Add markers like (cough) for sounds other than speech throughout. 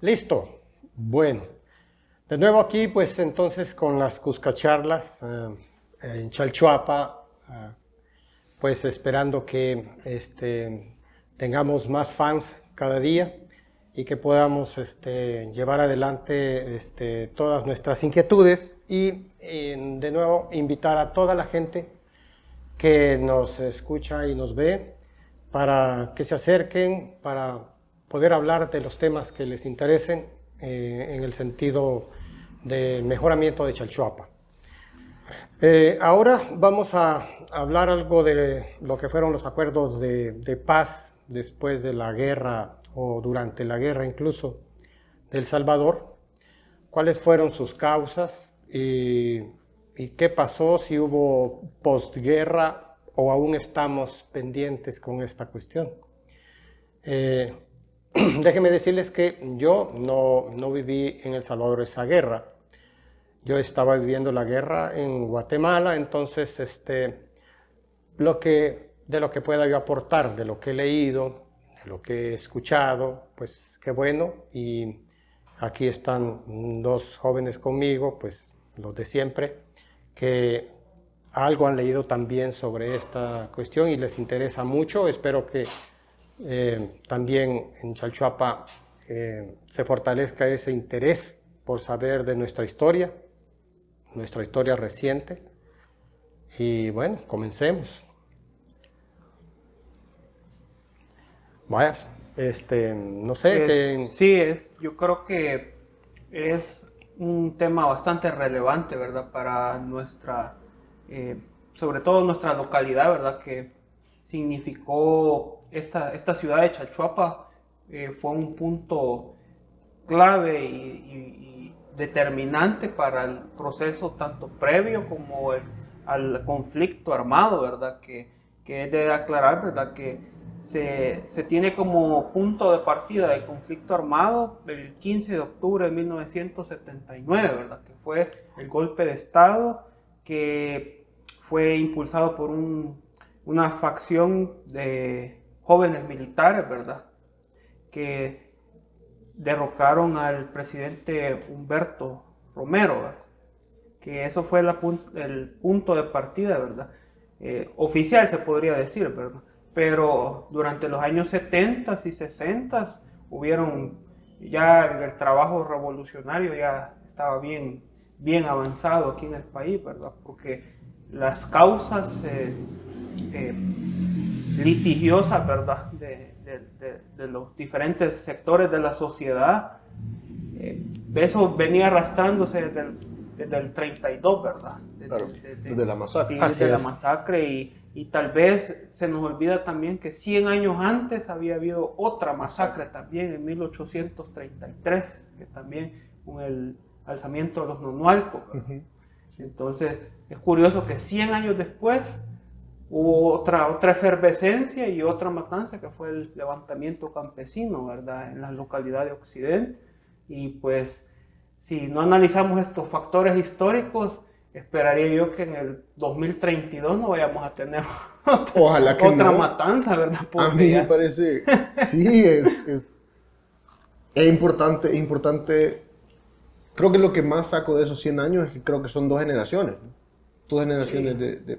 Listo. Bueno. De nuevo aquí, pues entonces con las Cuscacharlas eh, en Chalchuapa, eh, pues esperando que este, tengamos más fans cada día y que podamos este, llevar adelante este, todas nuestras inquietudes y, de nuevo invitar a toda la gente que nos escucha y nos ve para que se acerquen, para poder hablar de los temas que les interesen eh, en el sentido del mejoramiento de Chalchuapa. Eh, ahora vamos a hablar algo de lo que fueron los acuerdos de, de paz después de la guerra o durante la guerra incluso del Salvador, cuáles fueron sus causas y, qué pasó, si hubo postguerra o aún estamos pendientes con esta cuestión. Eh, (clears throat) déjenme decirles que yo no, no viví en El Salvador esa guerra. Yo estaba viviendo la guerra en Guatemala, entonces este, lo que, de lo que pueda yo aportar, de lo que he leído, lo que he escuchado, pues qué bueno. Y aquí están dos jóvenes conmigo, pues los de siempre, que algo han leído también sobre esta cuestión y les interesa mucho. Espero que eh, también en Chalchuapa eh, se fortalezca ese interés por saber de nuestra historia, nuestra historia reciente. Y bueno, comencemos. Vaya, este, no sé. Sí, es, yo creo que es un tema bastante relevante, ¿verdad? Para nuestra, eh, sobre todo nuestra localidad, ¿verdad? Que significó esta, esta ciudad de Chalchuapa, eh, fue un punto clave y, determinante para el proceso tanto previo como el, al conflicto armado, ¿verdad? Que, que es de aclarar, ¿verdad? Que se, tiene como punto de partida del conflicto armado el 15 de octubre de 1979, ¿verdad? Que fue el golpe de Estado que fue impulsado por una facción de jóvenes militares, ¿verdad? Que derrocaron al presidente Humberto Romero, Que eso fue el punto de partida, ¿verdad? Eh, oficial se podría decir, ¿verdad? pero durante los años 70 y 60 hubieron ya el trabajo revolucionario ya estaba bien, bien avanzado aquí en el país, ¿verdad? Porque las causas eh, eh, litigiosas, ¿verdad? De, los diferentes sectores de la sociedad, eh, eso venía arrastrándose desde el, desde el 32, ¿verdad? Desde, la masacre. Sí, desde la masacre y y tal vez se nos olvida también que 100 años antes había habido otra masacre también en 1833, que también con el alzamiento de los nonualcos. Entonces es curioso que 100 años después hubo otra, otra efervescencia y otra matanza que fue el levantamiento campesino, ¿verdad? En la localidad de Occidente. Y pues si no analizamos estos factores históricos, esperaría yo que en el 2032 no vayamos a tener (laughs) Ojalá que otra matanza, ¿verdad? a mí me parece, sí, es, es, importante, es importante, creo que lo que más saco de esos 100 años es que creo que son dos generaciones, dos generaciones de,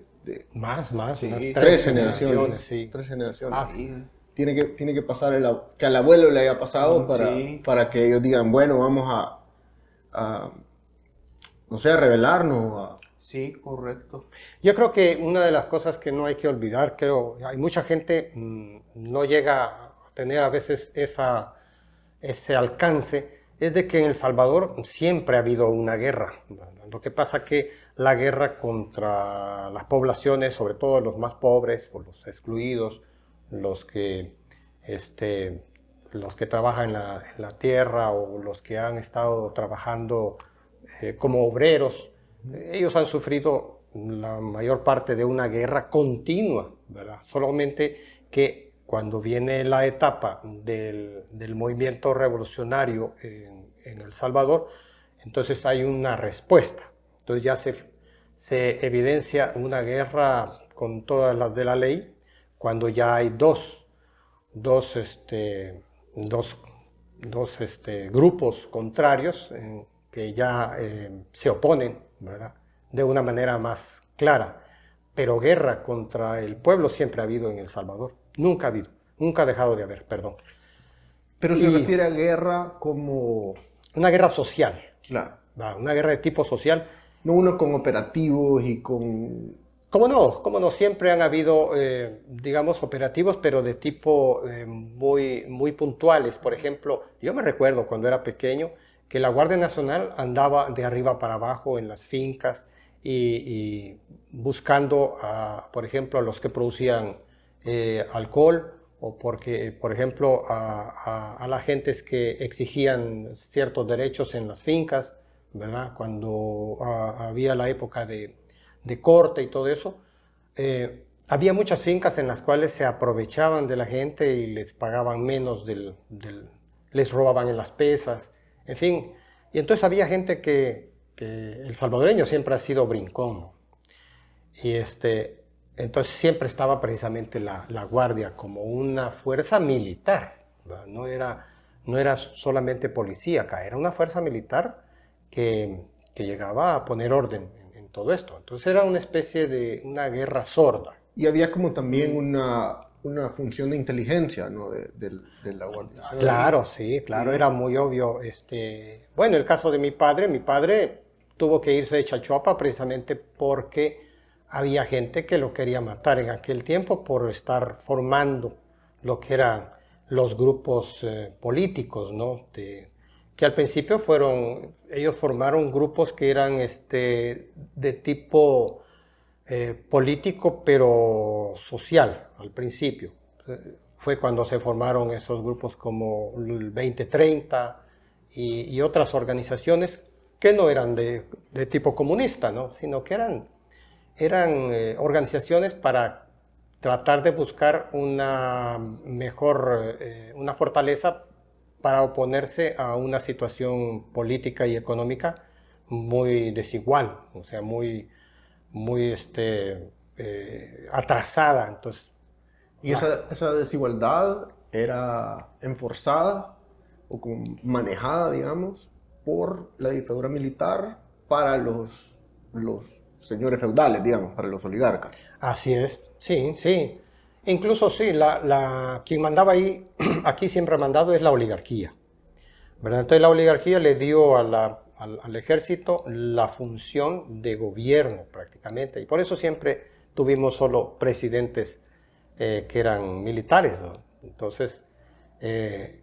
Más, más, tres, generaciones, sí. Tres generaciones. Ah, sí. Tiene que, tiene que pasar el, que al abuelo le haya pasado para, para que ellos digan, bueno, vamos a no sé, revelarnos. Sí, correcto. Yo creo que una de las cosas que no hay que olvidar, creo, hay mucha gente mm, no llega a tener a veces esa, ese alcance, es de que en El Salvador siempre ha habido una guerra. Lo que pasa que la guerra contra las poblaciones, sobre todo los más pobres o los excluidos, los que, este, los que trabajan en la, en la tierra o los que han estado trabajando eh, como obreros, ellos han sufrido la mayor parte de una guerra continua, ¿verdad? Solamente que cuando viene la etapa del, movimiento revolucionario en, El Salvador, entonces hay una respuesta. Entonces ya se, se evidencia una guerra con todas las de la ley, cuando ya hay dos, dos, este, dos dos este, grupos contrarios que ya se oponen, ¿verdad? De una manera más clara. Pero guerra contra el pueblo siempre ha habido en El Salvador. Nunca ha habido. Nunca ha dejado de haber, perdón. Pero se refiere a guerra como... Una guerra social. Claro. Una guerra de tipo social. No uno con operativos y con... ¿Cómo no? ¿Cómo no? Siempre han habido, eh, digamos, operativos, pero de tipo eh, muy, muy puntuales. Por ejemplo, yo me recuerdo cuando era pequeño que la Guardia Nacional andaba de arriba para abajo en las fincas y, buscando, a, por ejemplo, a los que producían eh, alcohol o porque, por ejemplo, a, a, las gentes que exigían ciertos derechos en las fincas, ¿verdad? Cuando había la época de, de, corte y todo eso, eh, había muchas fincas en las cuales se aprovechaban de la gente y les pagaban menos, del, del, les robaban en las pesas, en fin. Y entonces había gente que, que el salvadoreño siempre ha sido brincón. Y este, entonces siempre estaba precisamente la, Guardia como una fuerza militar, no era, no era solamente policíaca, era una fuerza militar que, llegaba a poner orden en, todo esto. Entonces era una especie de una guerra sorda. Y había como también una, una función de inteligencia ¿no? de, la Guardia. Claro, sí, claro, era muy obvio. Este, bueno, el caso de mi padre, mi padre tuvo que irse de Chachuapa precisamente porque había gente que lo quería matar en aquel tiempo por estar formando lo que eran los grupos eh, políticos, ¿no? Que al principio fueron, ellos formaron grupos que eran este, de tipo eh, político pero social al principio. Fue cuando se formaron esos grupos como el 2030 y, otras organizaciones que no eran de, de tipo comunista, ¿no? sino que eran eran eh, organizaciones para tratar de buscar una mejor, eh, una fortaleza para oponerse a una situación política y económica muy desigual, o sea, muy, muy este, eh, atrasada. Entonces, ¿Y esa, esa, desigualdad era enforzada o manejada, digamos, por la dictadura militar para los, los señores feudales, digamos, para los oligarcas. Así es, sí, sí. Incluso sí, la, la, quien mandaba ahí, (clears throat) aquí siempre ha mandado es la oligarquía. ¿verdad? Entonces la oligarquía le dio a la, al, ejército la función de gobierno prácticamente. Y por eso siempre tuvimos solo presidentes eh, que eran militares. Entonces, eh,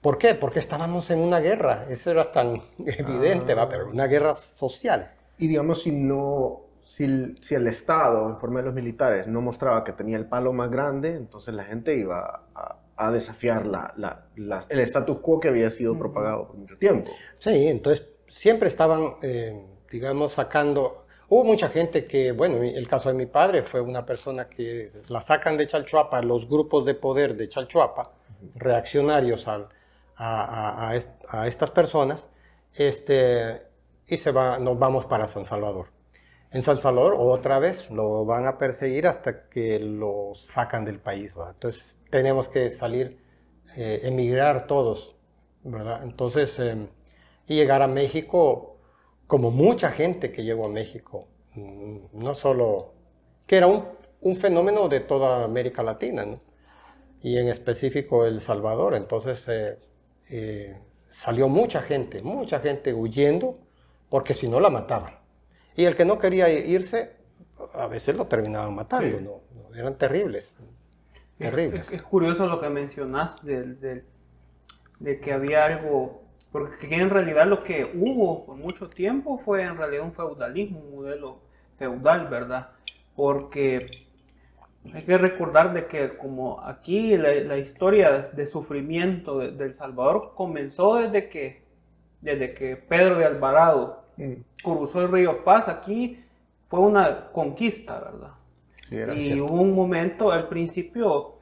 ¿por qué? Porque estábamos en una guerra. Eso era tan (laughs) evidente, ¿va? pero una guerra social. Y digamos, si no, si el, si el, Estado, en forma de los militares, no mostraba que tenía el palo más grande, entonces la gente iba a, a desafiar la, la, el status quo que había sido propagado por mucho tiempo. Sí, entonces siempre estaban, eh, digamos, sacando... Hubo mucha gente que, bueno, el caso de mi padre fue una persona que la sacan de Chalchuapa, los grupos de poder de Chalchuapa, reaccionarios a, a, a, a estas personas, este, y se va, nos vamos para San Salvador. En San Salvador otra vez lo van a perseguir hasta que lo sacan del país. Entonces tenemos que salir, eh, emigrar todos. ¿verdad? Entonces, em, y llegar a México como mucha gente que llegó a México. Mm, no solo, que era un, fenómeno de toda América Latina, ¿no? y en específico El Salvador. Entonces eh, eh, salió mucha gente, mucha gente huyendo porque si no la mataban. Y el que no quería irse, a veces lo terminaban matando, ¿no? eran terribles. Terribles. Es, curioso lo que mencionas de, de, que había algo, porque en realidad lo que hubo por mucho tiempo fue en realidad un feudalismo, un modelo feudal, ¿verdad? Porque hay que recordar de que como aquí la, historia de sufrimiento de, de, El Salvador comenzó desde que, desde que Pedro de Alvarado cruzó el río Paz, aquí fue una conquista, ¿verdad? y hubo un momento, al principio,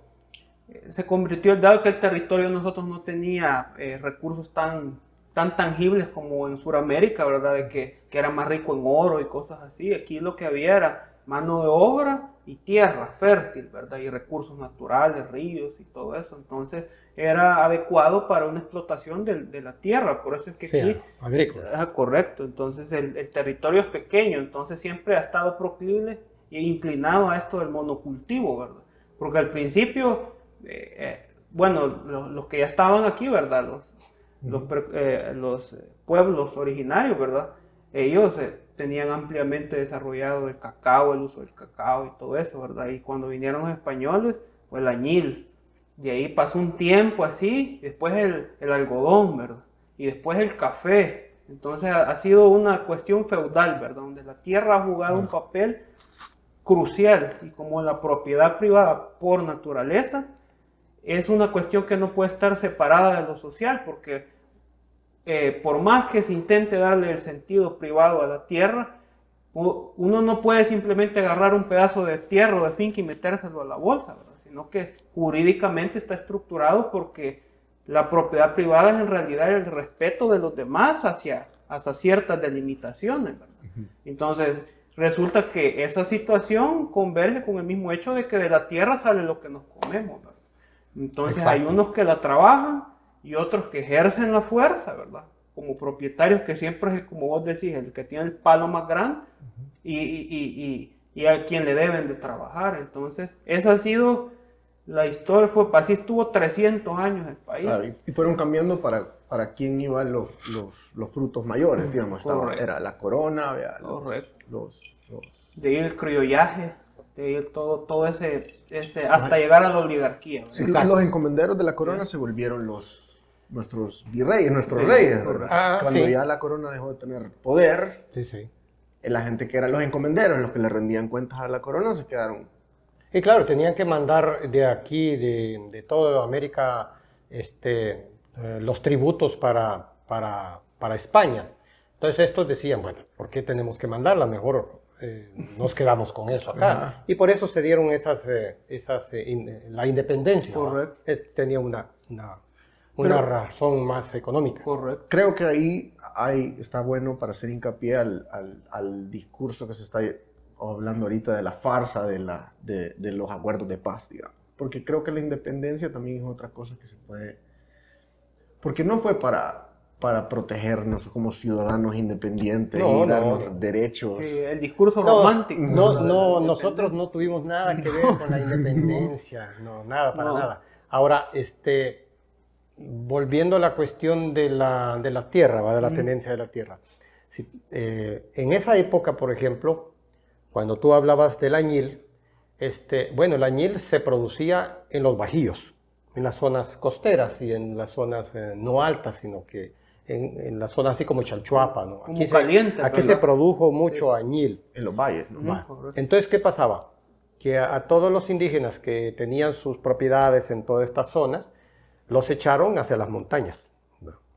eh, se convirtió, dado que el territorio de nosotros no tenía eh, recursos tan, tan tangibles como en Sudamérica, ¿verdad? De que, que, era más rico en oro y cosas así. Aquí lo que había era mano de obra y tierra fértil, ¿verdad? Y recursos naturales, ríos y todo eso. Entonces, era adecuado para una explotación de, la tierra, por eso es que aquí... agrícola. correcto, entonces el, territorio es pequeño, entonces siempre ha estado proclive e inclinado a esto del monocultivo, ¿verdad? Porque al principio, eh, eh, bueno, los, que ya estaban aquí, ¿verdad? Los, los, eh, los pueblos originarios, ¿verdad? Ellos tenían ampliamente desarrollado el cacao, el uso del cacao y todo eso, ¿verdad? Y cuando vinieron los españoles, pues el añil, de ahí pasó un tiempo así, después el, algodón, ¿verdad? Y después el café. Entonces ha, sido una cuestión feudal, ¿verdad? Donde la tierra ha jugado un papel crucial y como la propiedad privada por naturaleza es una cuestión que no puede estar separada de lo social porque eh, por más que se intente darle el sentido privado a la tierra, uno no puede simplemente agarrar un pedazo de tierra o de finca y metérselo a la bolsa, ¿verdad? Sino que jurídicamente está estructurado porque la propiedad privada es en realidad el respeto de los demás hacia, hacia ciertas delimitaciones. Entonces, resulta que esa situación converge con el mismo hecho de que de la tierra sale lo que nos comemos. Entonces, hay unos que la trabajan y otros que ejercen la fuerza, ¿verdad? Como propietarios que siempre es, como vos decís, el que tiene el palo más grande y, y, y, y a quien le deben de trabajar. Entonces, esa ha sido la historia fue, así estuvo 300 años el país. y fueron cambiando para, para quién iban los, los, los frutos mayores, digamos. Estaba, era la corona, los, los, De ahí el criollaje, de ahí todo, todo ese, ese hasta llegar a la oligarquía. los encomenderos de la corona se volvieron los nuestros virreyes, nuestros reyes, ¿verdad? Ah, Cuando ya la corona dejó de tener poder, sí, sí. la gente que eran los encomenderos, los que le rendían cuentas a la corona, se quedaron y claro, tenían que mandar de aquí, de, de toda América, este, eh, los tributos para, para, para, España. Entonces estos decían, bueno, ¿por qué tenemos que mandarla? Mejor eh, nos quedamos con eso acá. Y por eso se dieron esas, eh, esas la independencia. Correcto. tenía una, una, una razón más económica. Correcto. Creo que ahí hay, está bueno para hacer hincapié al, al, al discurso que se está hablando ahorita de la farsa de, la, de, de, los acuerdos de paz, digamos. Porque creo que la independencia también es otra cosa que se puede... Porque no fue para, para protegernos como ciudadanos independientes y darnos derechos. el discurso romántico. No, no, nosotros no tuvimos nada que ver con la (laughs) independencia, no, nada, para nada. Ahora, este, volviendo a la cuestión de la, de la tierra, ¿va? de la tendencia de la tierra. Eh, en esa época, por ejemplo, cuando tú hablabas del añil, este, bueno, el añil se producía en los bajíos, en las zonas costeras y en las zonas eh, no altas, sino que en, las zonas así como Chalchuapa, ¿no? Aquí, se, aquí se produjo mucho añil. En los valles, ¿no? Entonces, ¿qué pasaba? Que a, todos los indígenas que tenían sus propiedades en todas estas zonas, los echaron hacia las montañas,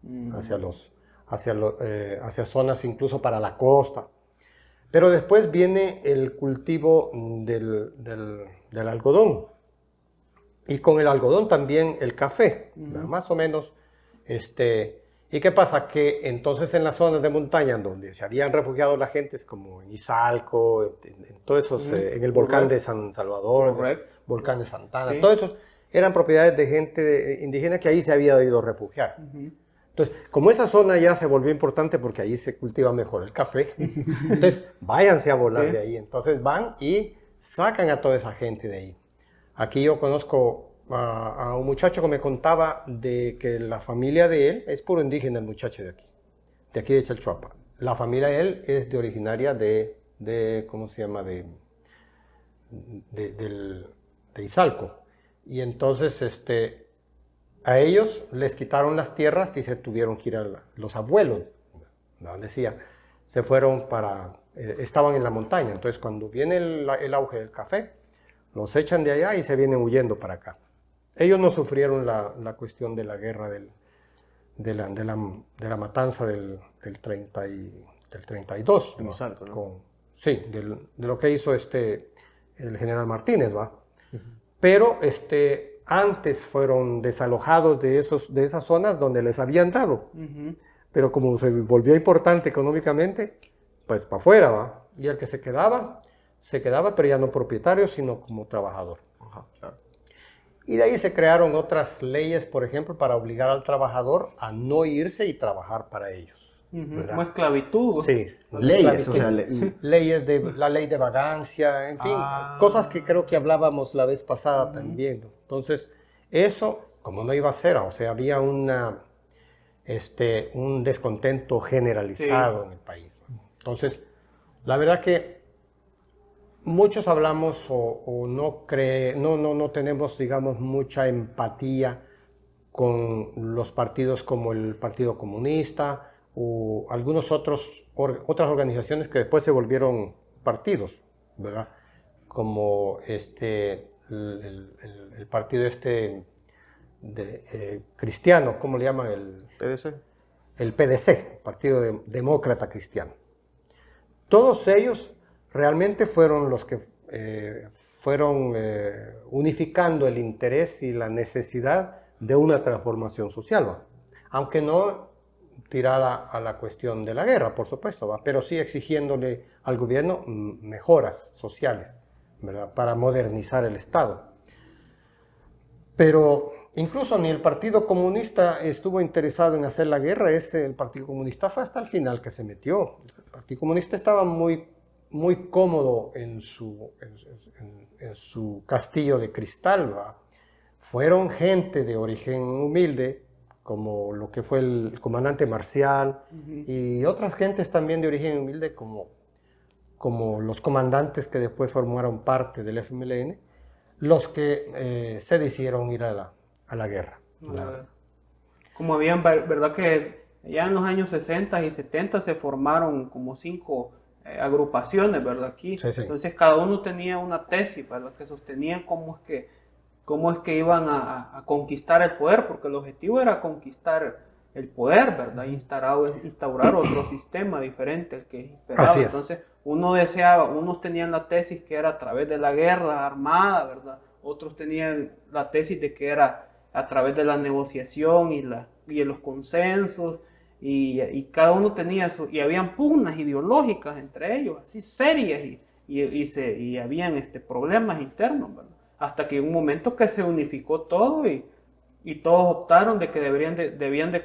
mm. hacia, los, hacia, eh, hacia zonas incluso para la costa. Pero después viene el cultivo del, algodón. Y con el algodón también el café, más o menos. Este, ¿Y qué pasa? Que entonces en las zonas de montaña donde se habían refugiado las gentes, como en Izalco, en, todos esos, eh, en el volcán de San Salvador, el volcán de Santana, todos esos eran propiedades de gente indígena que ahí se había ido a refugiar. Entonces, como esa zona ya se volvió importante porque ahí se cultiva mejor el café, (laughs) entonces váyanse a volar de ahí. Entonces van y sacan a toda esa gente de ahí. Aquí yo conozco a, un muchacho que me contaba de que la familia de él es puro indígena, el muchacho de aquí, de aquí de Chalchuapa. La familia de él es de originaria de, de ¿cómo se llama? De, de, de Izalco. Y entonces, este, a ellos les quitaron las tierras y se tuvieron que ir a los abuelos, decía, se fueron para, eh, estaban en la montaña, entonces cuando viene el, auge del café, los echan de allá y se vienen huyendo para acá. Ellos no sufrieron la, cuestión de la guerra del, de, la, de, la, matanza del, del, 30 y, del 32. sí, de lo que hizo este, el general Martínez, ¿va? Pero este, antes fueron desalojados de, esos, de esas zonas donde les habían dado. Pero como se volvió importante económicamente, pues para afuera, ¿va? Y el que se quedaba, se quedaba, pero ya no propietario, sino como trabajador. Y de ahí se crearon otras leyes, por ejemplo, para obligar al trabajador a no irse y trabajar para ellos. Como esclavitud. Sí. Leyes, o sea, leyes de la ley de vagancia, en fin, ah. cosas que creo que hablábamos la vez pasada también. Entonces, eso, como no iba a ser, o sea, había una, este, un descontento generalizado en el país. Entonces, la verdad que muchos hablamos o, no, cree, no, no, no tenemos, digamos, mucha empatía con los partidos como el Partido Comunista o algunos otros otras organizaciones que después se volvieron partidos, ¿verdad? Como este el, partido este de, eh, cristiano, ¿cómo le llaman? El PDC. El PDC, Partido Demócrata Cristiano. Todos ellos realmente fueron los que eh, fueron eh, unificando el interés y la necesidad de una transformación social, aunque no tirada a la cuestión de la guerra, por supuesto, ¿va? pero sí exigiéndole al gobierno mm, mejoras sociales ¿verdad? para modernizar el Estado. Pero incluso ni el Partido Comunista estuvo interesado en hacer la guerra, ese, el Partido Comunista fue hasta el final que se metió. El Partido Comunista estaba muy muy cómodo en su, en, su castillo de cristal. Fueron gente de origen humilde, como lo que fue el comandante Marcial, y otras gentes también de origen humilde, como, como los comandantes que después formaron parte del FMLN, los que eh, se decidieron ir a la, a la guerra. Como habían, ¿verdad que ya en los años 60 y 70 se formaron como cinco eh, agrupaciones, ¿verdad? Aquí. Entonces cada uno tenía una tesis, ¿verdad? Que sostenían cómo es que, cómo es que iban a, conquistar el poder, porque el objetivo era conquistar el poder, ¿verdad? Instaurar, instaurar otro (clears throat) sistema diferente al que esperaba. Entonces uno deseaba, unos tenían la tesis que era a través de la guerra armada, ¿verdad? Otros tenían la tesis de que era a través de la negociación y, la, y de los consensos y, cada uno tenía eso, y habían pugnas ideológicas entre ellos, así serias, y, y, se, y habían este, problemas internos, hasta que un momento que se unificó todo y, y todos optaron de que deberían de, debían de,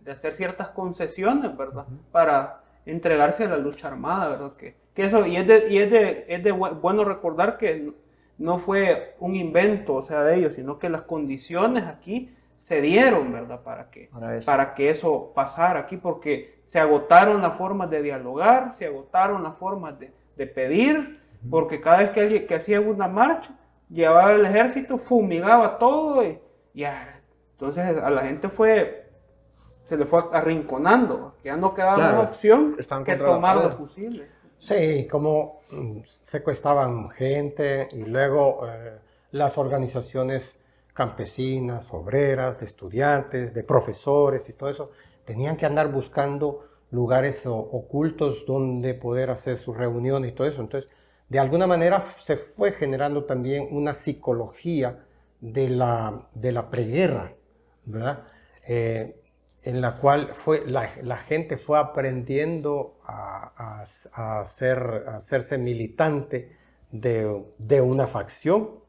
de, hacer ciertas concesiones, ¿verdad? Para entregarse a la lucha armada, ¿verdad? Que, que eso, y es de, y es de, es de bueno recordar que no fue un invento, o sea, de ellos, sino que las condiciones aquí se dieron, ¿verdad? Para que, para, que eso pasara aquí, porque se agotaron las formas de dialogar, se agotaron las formas de, pedir, porque cada vez que, alguien, que hacía una marcha, llevaba el ejército, fumigaba todo y ya. Entonces a la gente fue, se le fue arrinconando, que ya no quedaba una opción que tomar los fusiles. Sí, como mm, secuestraban gente y luego eh, las organizaciones campesinas, obreras, de estudiantes, de profesores y todo eso, tenían que andar buscando lugares ocultos donde poder hacer sus reuniones y todo eso. Entonces, de alguna manera se fue generando también una psicología de la, de la preguerra, ¿verdad? Eh, en la cual fue, la, gente fue aprendiendo a, a, hacerse militante de, de, una facción,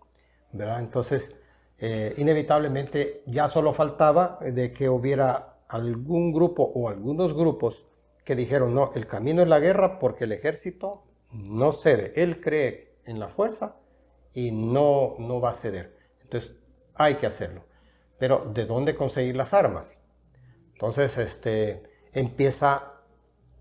¿verdad? Entonces, eh, inevitablemente ya solo faltaba de que hubiera algún grupo o algunos grupos que dijeron, no, el camino es la guerra porque el ejército no cede, él cree en la fuerza y no, no va a ceder. Entonces hay que hacerlo. Pero ¿de dónde conseguir las armas? Entonces este, empieza,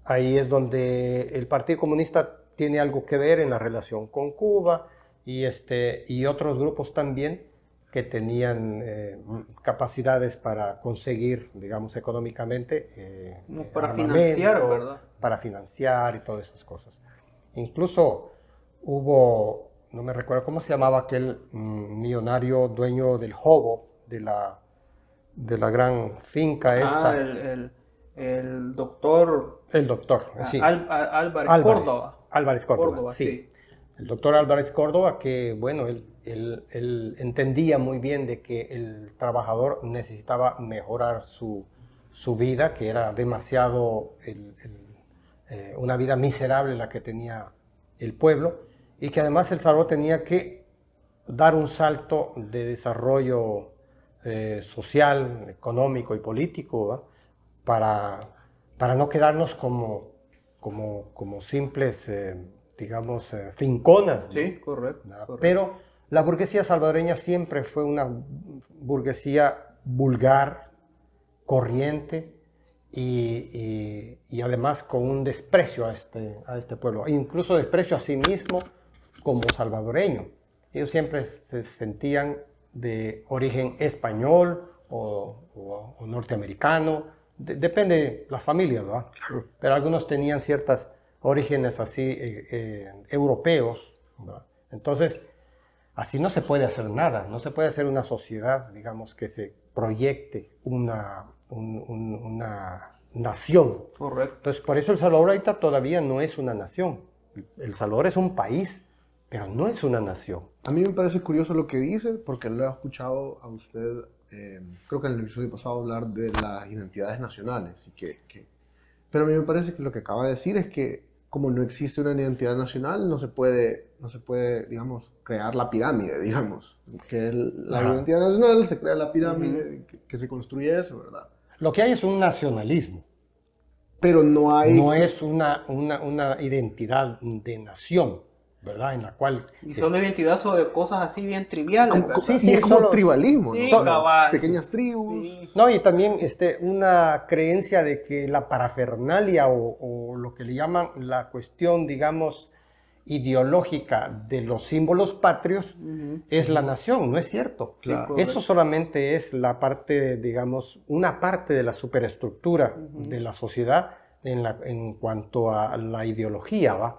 ahí es donde el Partido Comunista tiene algo que ver en la relación con Cuba y, este, y otros grupos también que tenían eh, capacidades para conseguir, digamos, económicamente. Eh, para financiar, ¿verdad? Para financiar y todas esas cosas. Incluso hubo, no me recuerdo cómo se llamaba aquel mm, millonario dueño del Jobo, de la, de la gran finca ah, esta. El, el, doctor. El doctor, sí. Álvarez, Córdoba. Álvarez Córdoba, sí. El doctor Álvarez Córdoba, que bueno, él él, entendía muy bien de que el trabajador necesitaba mejorar su, vida, que era demasiado eh, una vida miserable la que tenía el pueblo, y que además El Salvador tenía que dar un salto de desarrollo eh, social, económico y político para, para no quedarnos como, como, como simples, eh, digamos, eh, finconas. Sí, correcto, Pero la burguesía salvadoreña siempre fue una burguesía vulgar, corriente, y, y, además con un desprecio a este, a este pueblo, e incluso desprecio a sí mismo como salvadoreño. Ellos siempre se sentían de origen español o, norteamericano, depende de las familias, ¿verdad? Pero algunos tenían ciertos orígenes así eh, eh, europeos, Entonces, así no se puede hacer nada, no se puede hacer una sociedad, digamos, que se proyecte una, una nación. Correcto. Entonces, por eso El Salvador ahorita todavía no es una nación. El Salvador es un país, pero no es una nación. A mí me parece curioso lo que dice, porque lo he escuchado a usted, eh, creo que en el episodio pasado, hablar de las identidades nacionales. Y que, Pero a mí me parece que lo que acaba de decir es que como no existe una identidad nacional, no se puede, no se puede digamos, crear la pirámide, (laughs) digamos. Que la identidad nacional se crea la pirámide, que, se construye eso, ¿verdad? Lo que hay es un nacionalismo. Pero no hay... No es una, una, una identidad de nación. ¿Verdad? En la cual... Y son identidad sobre cosas así bien triviales. sí, sí, es como tribalismo, ¿no? pequeñas tribus. No, y también este, una creencia de que la parafernalia o, lo que le llaman la cuestión, digamos, ideológica de los símbolos patrios es la nación, no es cierto. Eso solamente es la parte, digamos, una parte de la superestructura de la sociedad en, la, en cuanto a la ideología, ¿va?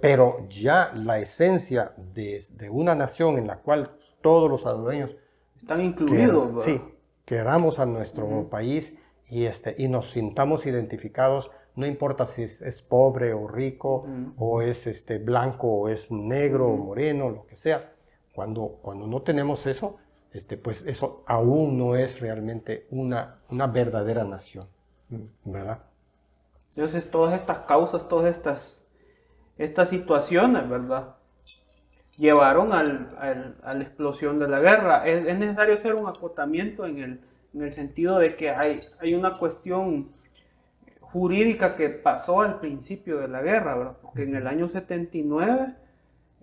Pero ya la esencia de, una nación en la cual todos los salvadoreños están incluidos, sí, queramos a nuestro país y, este, y nos sintamos identificados, no importa si es, pobre o rico, o es este, blanco o es negro o moreno, lo que sea. Cuando, cuando no tenemos eso, este, pues eso aún no es realmente una, una verdadera nación, ¿verdad? Entonces todas estas causas, todas estas estas situaciones, ¿verdad? Llevaron al, a la explosión de la guerra. Es, necesario hacer un acotamiento en el, en el, sentido de que hay, hay una cuestión jurídica que pasó al principio de la guerra, ¿verdad? Porque en el año 79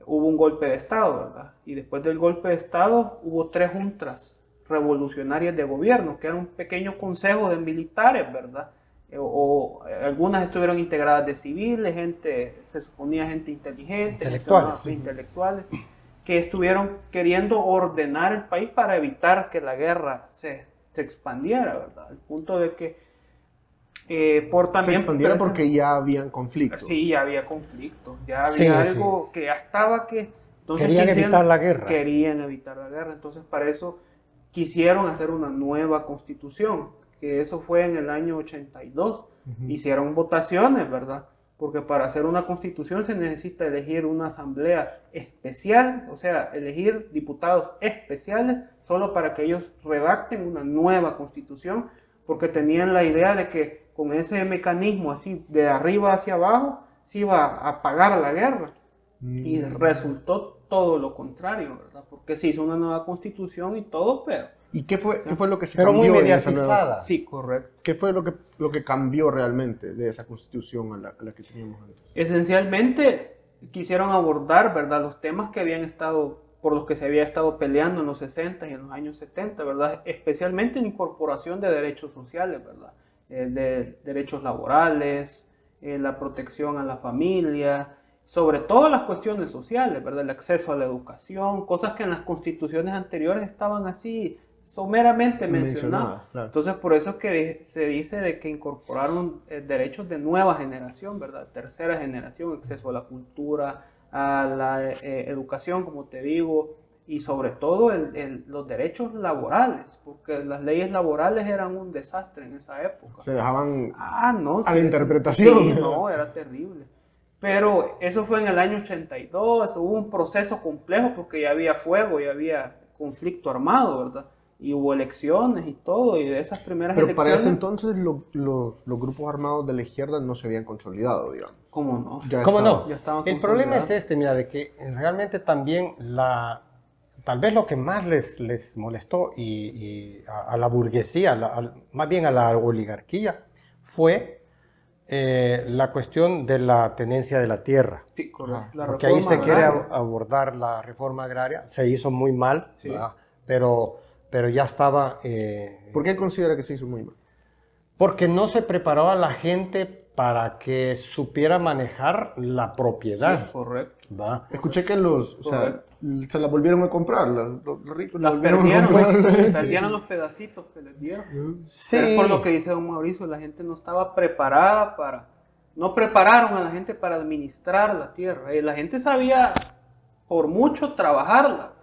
hubo un golpe de Estado, ¿verdad? Y después del golpe de Estado hubo tres juntas revolucionarias de gobierno, que era un pequeño consejo de militares, ¿verdad? Eh, o, algunas estuvieron integradas de civiles, gente, se suponía gente inteligente, intelectuales, intelectuales que estuvieron queriendo ordenar el país para evitar que la guerra se, se expandiera, ¿verdad? Al punto de que eh, por también... Se expandiera porque ya habían conflictos. Sí, ya había conflictos, ya había algo que ya estaba que... querían evitar la guerra. Querían evitar la guerra, entonces para eso quisieron hacer una nueva constitución que eso fue en el año 82. Hicieron votaciones, ¿verdad? Porque para hacer una constitución se necesita elegir una asamblea especial, o sea, elegir diputados especiales solo para que ellos redacten una nueva constitución, porque tenían la idea de que con ese mecanismo así de arriba hacia abajo se iba a pagar la guerra. Y mm. resultó todo lo contrario, ¿verdad? Porque se hizo una nueva constitución y todo, pero ¿Y qué fue, qué fue lo que se Pero cambió muy. Sí, correcto. ¿Qué fue lo que, lo que cambió realmente de esa constitución a la, que teníamos antes? Esencialmente quisieron abordar, ¿verdad?, los temas que habían estado, por los que se había estado peleando en los 60 y en los años 70, ¿verdad? Especialmente en incorporación de derechos sociales, ¿verdad? Eh, de derechos laborales, eh, la protección a la familia, sobre todo las cuestiones sociales, ¿verdad? El acceso a la educación, cosas que en las constituciones anteriores estaban así someramente mencionado. Entonces, por eso es que se dice de que incorporaron eh, derechos de nueva generación, ¿verdad? Tercera generación, acceso a la cultura, a la eh, educación, como te digo, y sobre todo los derechos laborales, porque las leyes laborales eran un desastre en esa época. Se dejaban ah, no, a la interpretación. Sí, no, era terrible. Pero eso fue en el año 82, hubo un proceso complejo porque ya había fuego, ya había conflicto armado, ¿verdad? Y hubo elecciones y todo, y de esas primeras Pero elecciones... para ese entonces los, los, grupos armados de la izquierda no se habían consolidado, digamos. ¿Cómo no? Ya ¿Cómo no? Ya estaban El problema es este, mira, de que realmente también la... tal vez lo que más les, les molestó y, a, la burguesía, más bien a la oligarquía, fue eh, la cuestión de la tenencia de la tierra. Sí, correcto. Porque ahí se quiere abordar la reforma agraria. Se hizo muy mal, pero, pero ya estaba... Eh, ¿Por qué considera que se hizo muy mal? Porque no se preparó a la gente para que supiera manejar la propiedad. correcto. ¿va? Escuché que los, se la volvieron a comprar, los, ricos la perdieron, pues, (laughs) perdieron los pedacitos que les dieron. Sí. es por lo que dice don Mauricio, la gente no estaba preparada para, no prepararon a la gente para administrar la tierra. Y la gente sabía por mucho trabajarla,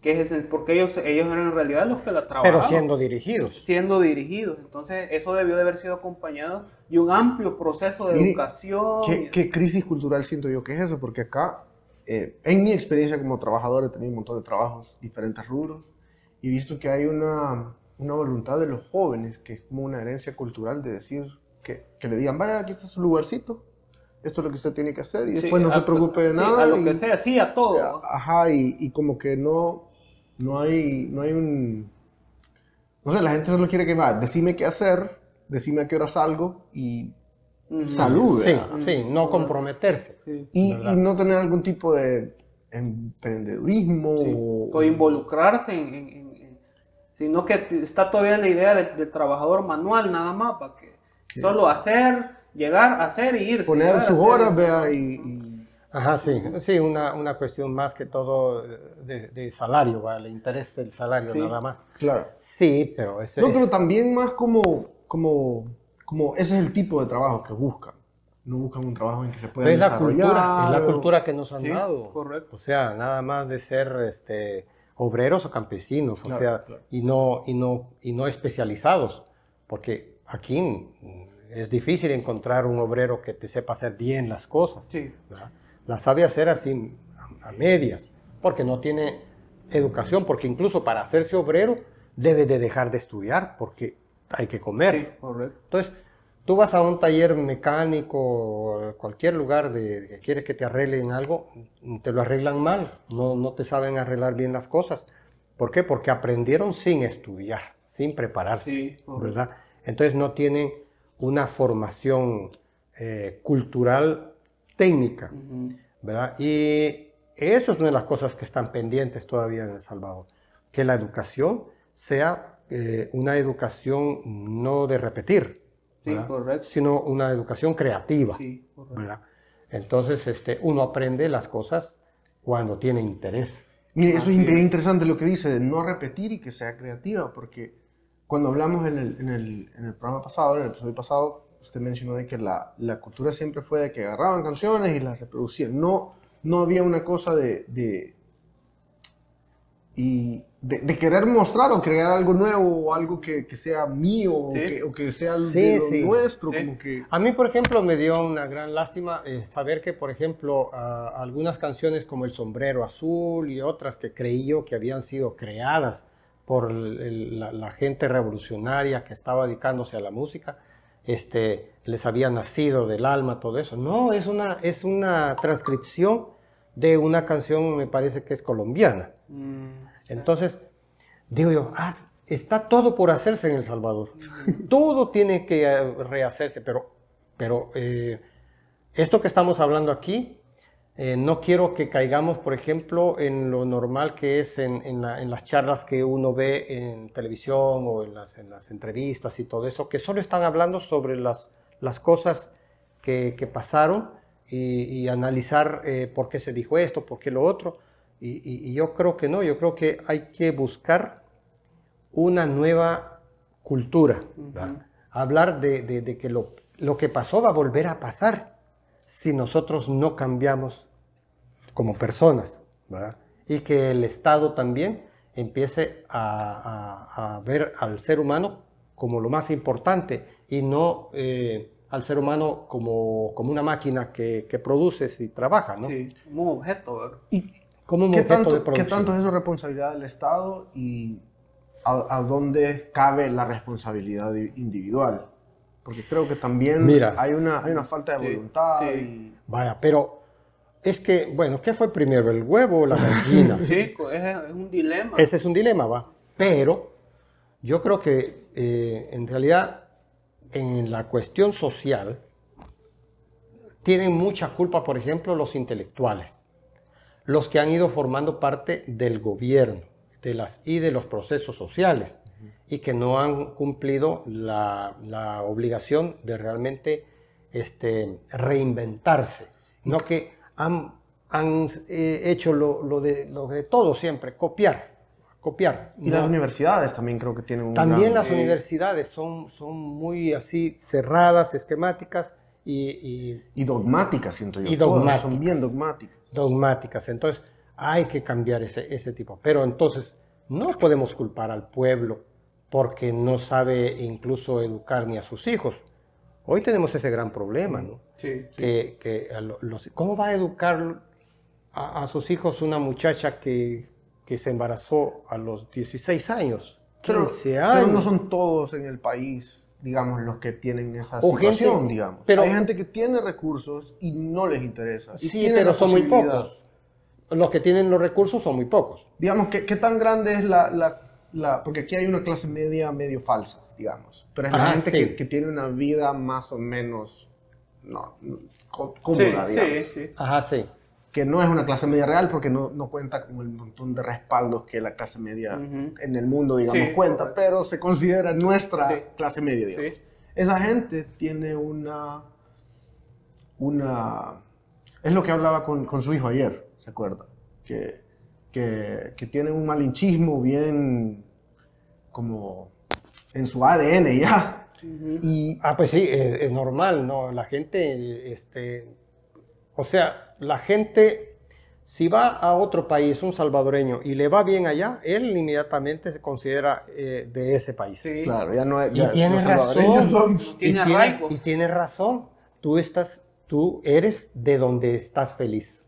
que es porque ellos, ellos eran en realidad los que la trabajaban. Pero siendo dirigidos. Siendo dirigidos. Entonces, eso debió de haber sido acompañado de un amplio proceso de educación. ¿qué, ¿Qué crisis cultural siento yo que es eso? Porque acá eh, en mi experiencia como trabajador he tenido un montón de trabajos, diferentes rubros, y visto que hay una, una voluntad de los jóvenes, que es como una herencia cultural de decir, que, que le digan, vaya, aquí está su lugarcito, esto es lo que usted tiene que hacer, y después no se preocupe de nada. A lo que sea, sí, a todo. Ajá, y, y, como que no, no, hay, no hay un... No sé, la gente solo quiere que va, decime qué hacer, decime a qué hora salgo, y salud. Sí, sí, no comprometerse. Y, no tener algún tipo de emprendedurismo. O... involucrarse en, Sino que está todavía la idea del, trabajador manual nada más, para que solo hacer, llegar, hacer y ir. Poner sus horas, vea, y, Ajá, sí, sí, una, una, cuestión más que todo de, salario, ¿vale? el interés del salario nada más. Claro. Sí, pero ese No, pero también más como, como como ese es el tipo de trabajo que buscan. No buscan un trabajo en que se pueda desarrollar. La cultura, es la cultura que nos han dado. Correcto. O sea, nada más de ser este, obreros o campesinos, o sea, y no y no y no especializados, porque aquí es difícil encontrar un obrero que te sepa hacer bien las cosas. Sí. Las sabe hacer así a, medias, porque no tiene educación, porque incluso para hacerse obrero debe de dejar de estudiar, porque hay que comer. Sí, correcto. Entonces, tú vas a un taller mecánico, cualquier lugar de que quieres que te arreglen algo, te lo arreglan mal, no, no te saben arreglar bien las cosas. ¿Por qué? Porque aprendieron sin estudiar, sin prepararse, sí, ¿verdad? Entonces no tienen una formación eh, cultural técnica, ¿verdad? Y eso es una de las cosas que están pendientes todavía en El Salvador, que la educación sea eh, una educación no de repetir, sino una educación creativa. Entonces, este, uno aprende las cosas cuando tiene interés. Mire, eso es interesante lo que dice de no repetir y que sea creativa, porque cuando hablamos en el, en el, en el programa pasado, en el episodio pasado, usted mencionó de que la, la, cultura siempre fue de que agarraban canciones y las reproducían. No, no había una cosa de, de y de, querer mostrar o crear algo nuevo o algo que, que sea mío o, que, sea nuestro. Como que... A mí, por ejemplo, me dio una gran lástima eh, saber que, por ejemplo, algunas canciones como El Sombrero Azul y otras que creí yo que habían sido creadas por la, gente revolucionaria que estaba dedicándose a la música, este, les había nacido del alma todo eso. No, es una, es una transcripción de una canción, me parece que es colombiana. Mm. Entonces, digo yo, ah, está todo por hacerse en El Salvador. todo tiene que eh, rehacerse, pero, pero eh, esto que estamos hablando aquí, eh, no quiero que caigamos, por ejemplo, en lo normal que es en, las charlas que uno ve en televisión o en las, entrevistas y todo eso, que solo están hablando sobre las, cosas que, pasaron y, analizar por qué se dijo esto, por qué lo otro. Y, yo creo que no, yo creo que hay que buscar una nueva cultura. Hablar de, que lo, que pasó va a volver a pasar si nosotros no cambiamos como personas. Y que el Estado también empiece a, ver al ser humano como lo más importante y no eh, al ser humano como, como una máquina que, que produce y trabaja. ¿no? Sí, como objeto. Y, ¿Qué tanto, ¿Qué tanto es eso responsabilidad del Estado y a, dónde cabe la responsabilidad individual? Porque creo que también hay, una, hay una falta de voluntad. Vaya, pero Es que, bueno, ¿qué fue primero, el huevo o la (laughs) gallina? sí, es un dilema. Ese es un dilema, va. Pero yo creo que eh, en realidad en la cuestión social tienen mucha culpa, por ejemplo, los intelectuales, los que han ido formando parte del gobierno de las, y de los procesos sociales y que no han cumplido la, obligación de realmente este, reinventarse, no que han, eh, hecho lo, de, lo de todo siempre, copiar copiar. Y las universidades también creo que tienen un También las universidades son, son muy así cerradas, esquemáticas y... Y, dogmáticas, siento yo. Y dogmáticas. son bien dogmáticas. Dogmáticas. Entonces, hay que cambiar ese, ese tipo. Pero entonces, no podemos culpar al pueblo porque no sabe incluso educar ni a sus hijos. Hoy tenemos ese gran problema, ¿no? Sí. Que, que los, ¿Cómo va a educar a, a sus hijos una muchacha que que se embarazó a los 16 años, 15 años. Pero no son todos en el país, digamos, los que tienen esa situación, digamos. Pero, Hay gente que tiene recursos y no les interesa. sí, pero son muy pocos. Los que tienen los recursos son muy pocos. Digamos, ¿qué, qué tan grande es la, la, Porque aquí hay una clase media medio falsa, digamos. Pero es la gente que, que, tiene una vida más o menos... No, cómoda, digamos. Sí, sí. Ajá, sí que no es una clase media real porque no, no, cuenta con el montón de respaldos que la clase media en el mundo, digamos, cuenta, pero se considera nuestra clase media, digamos. Esa gente tiene una, una, es lo que hablaba con, con su hijo ayer, ¿se acuerda? Que, que, que tiene un malinchismo bien como en su ADN ya. Y, ah, pues sí, es, es, normal, ¿no? La gente, este, o sea, la gente, si va a otro país, un salvadoreño, y le va bien allá, él inmediatamente se considera eh, de ese país. Sí. Claro, ya no es. y tiene razón. y, tiene, razón. Tú estás, tú eres de donde estás feliz.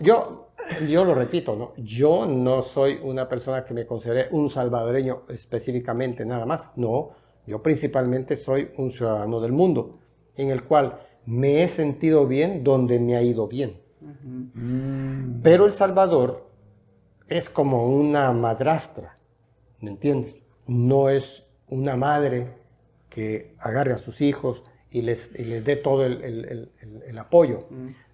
Yo, yo lo repito, ¿no? Yo no soy una persona que me considere un salvadoreño específicamente, nada más. No, yo principalmente soy un ciudadano del mundo, en el cual me he sentido bien donde me ha ido bien. Pero El Salvador es como una madrastra, ¿me entiendes? No es una madre que agarre a sus hijos y les, les dé todo el, apoyo.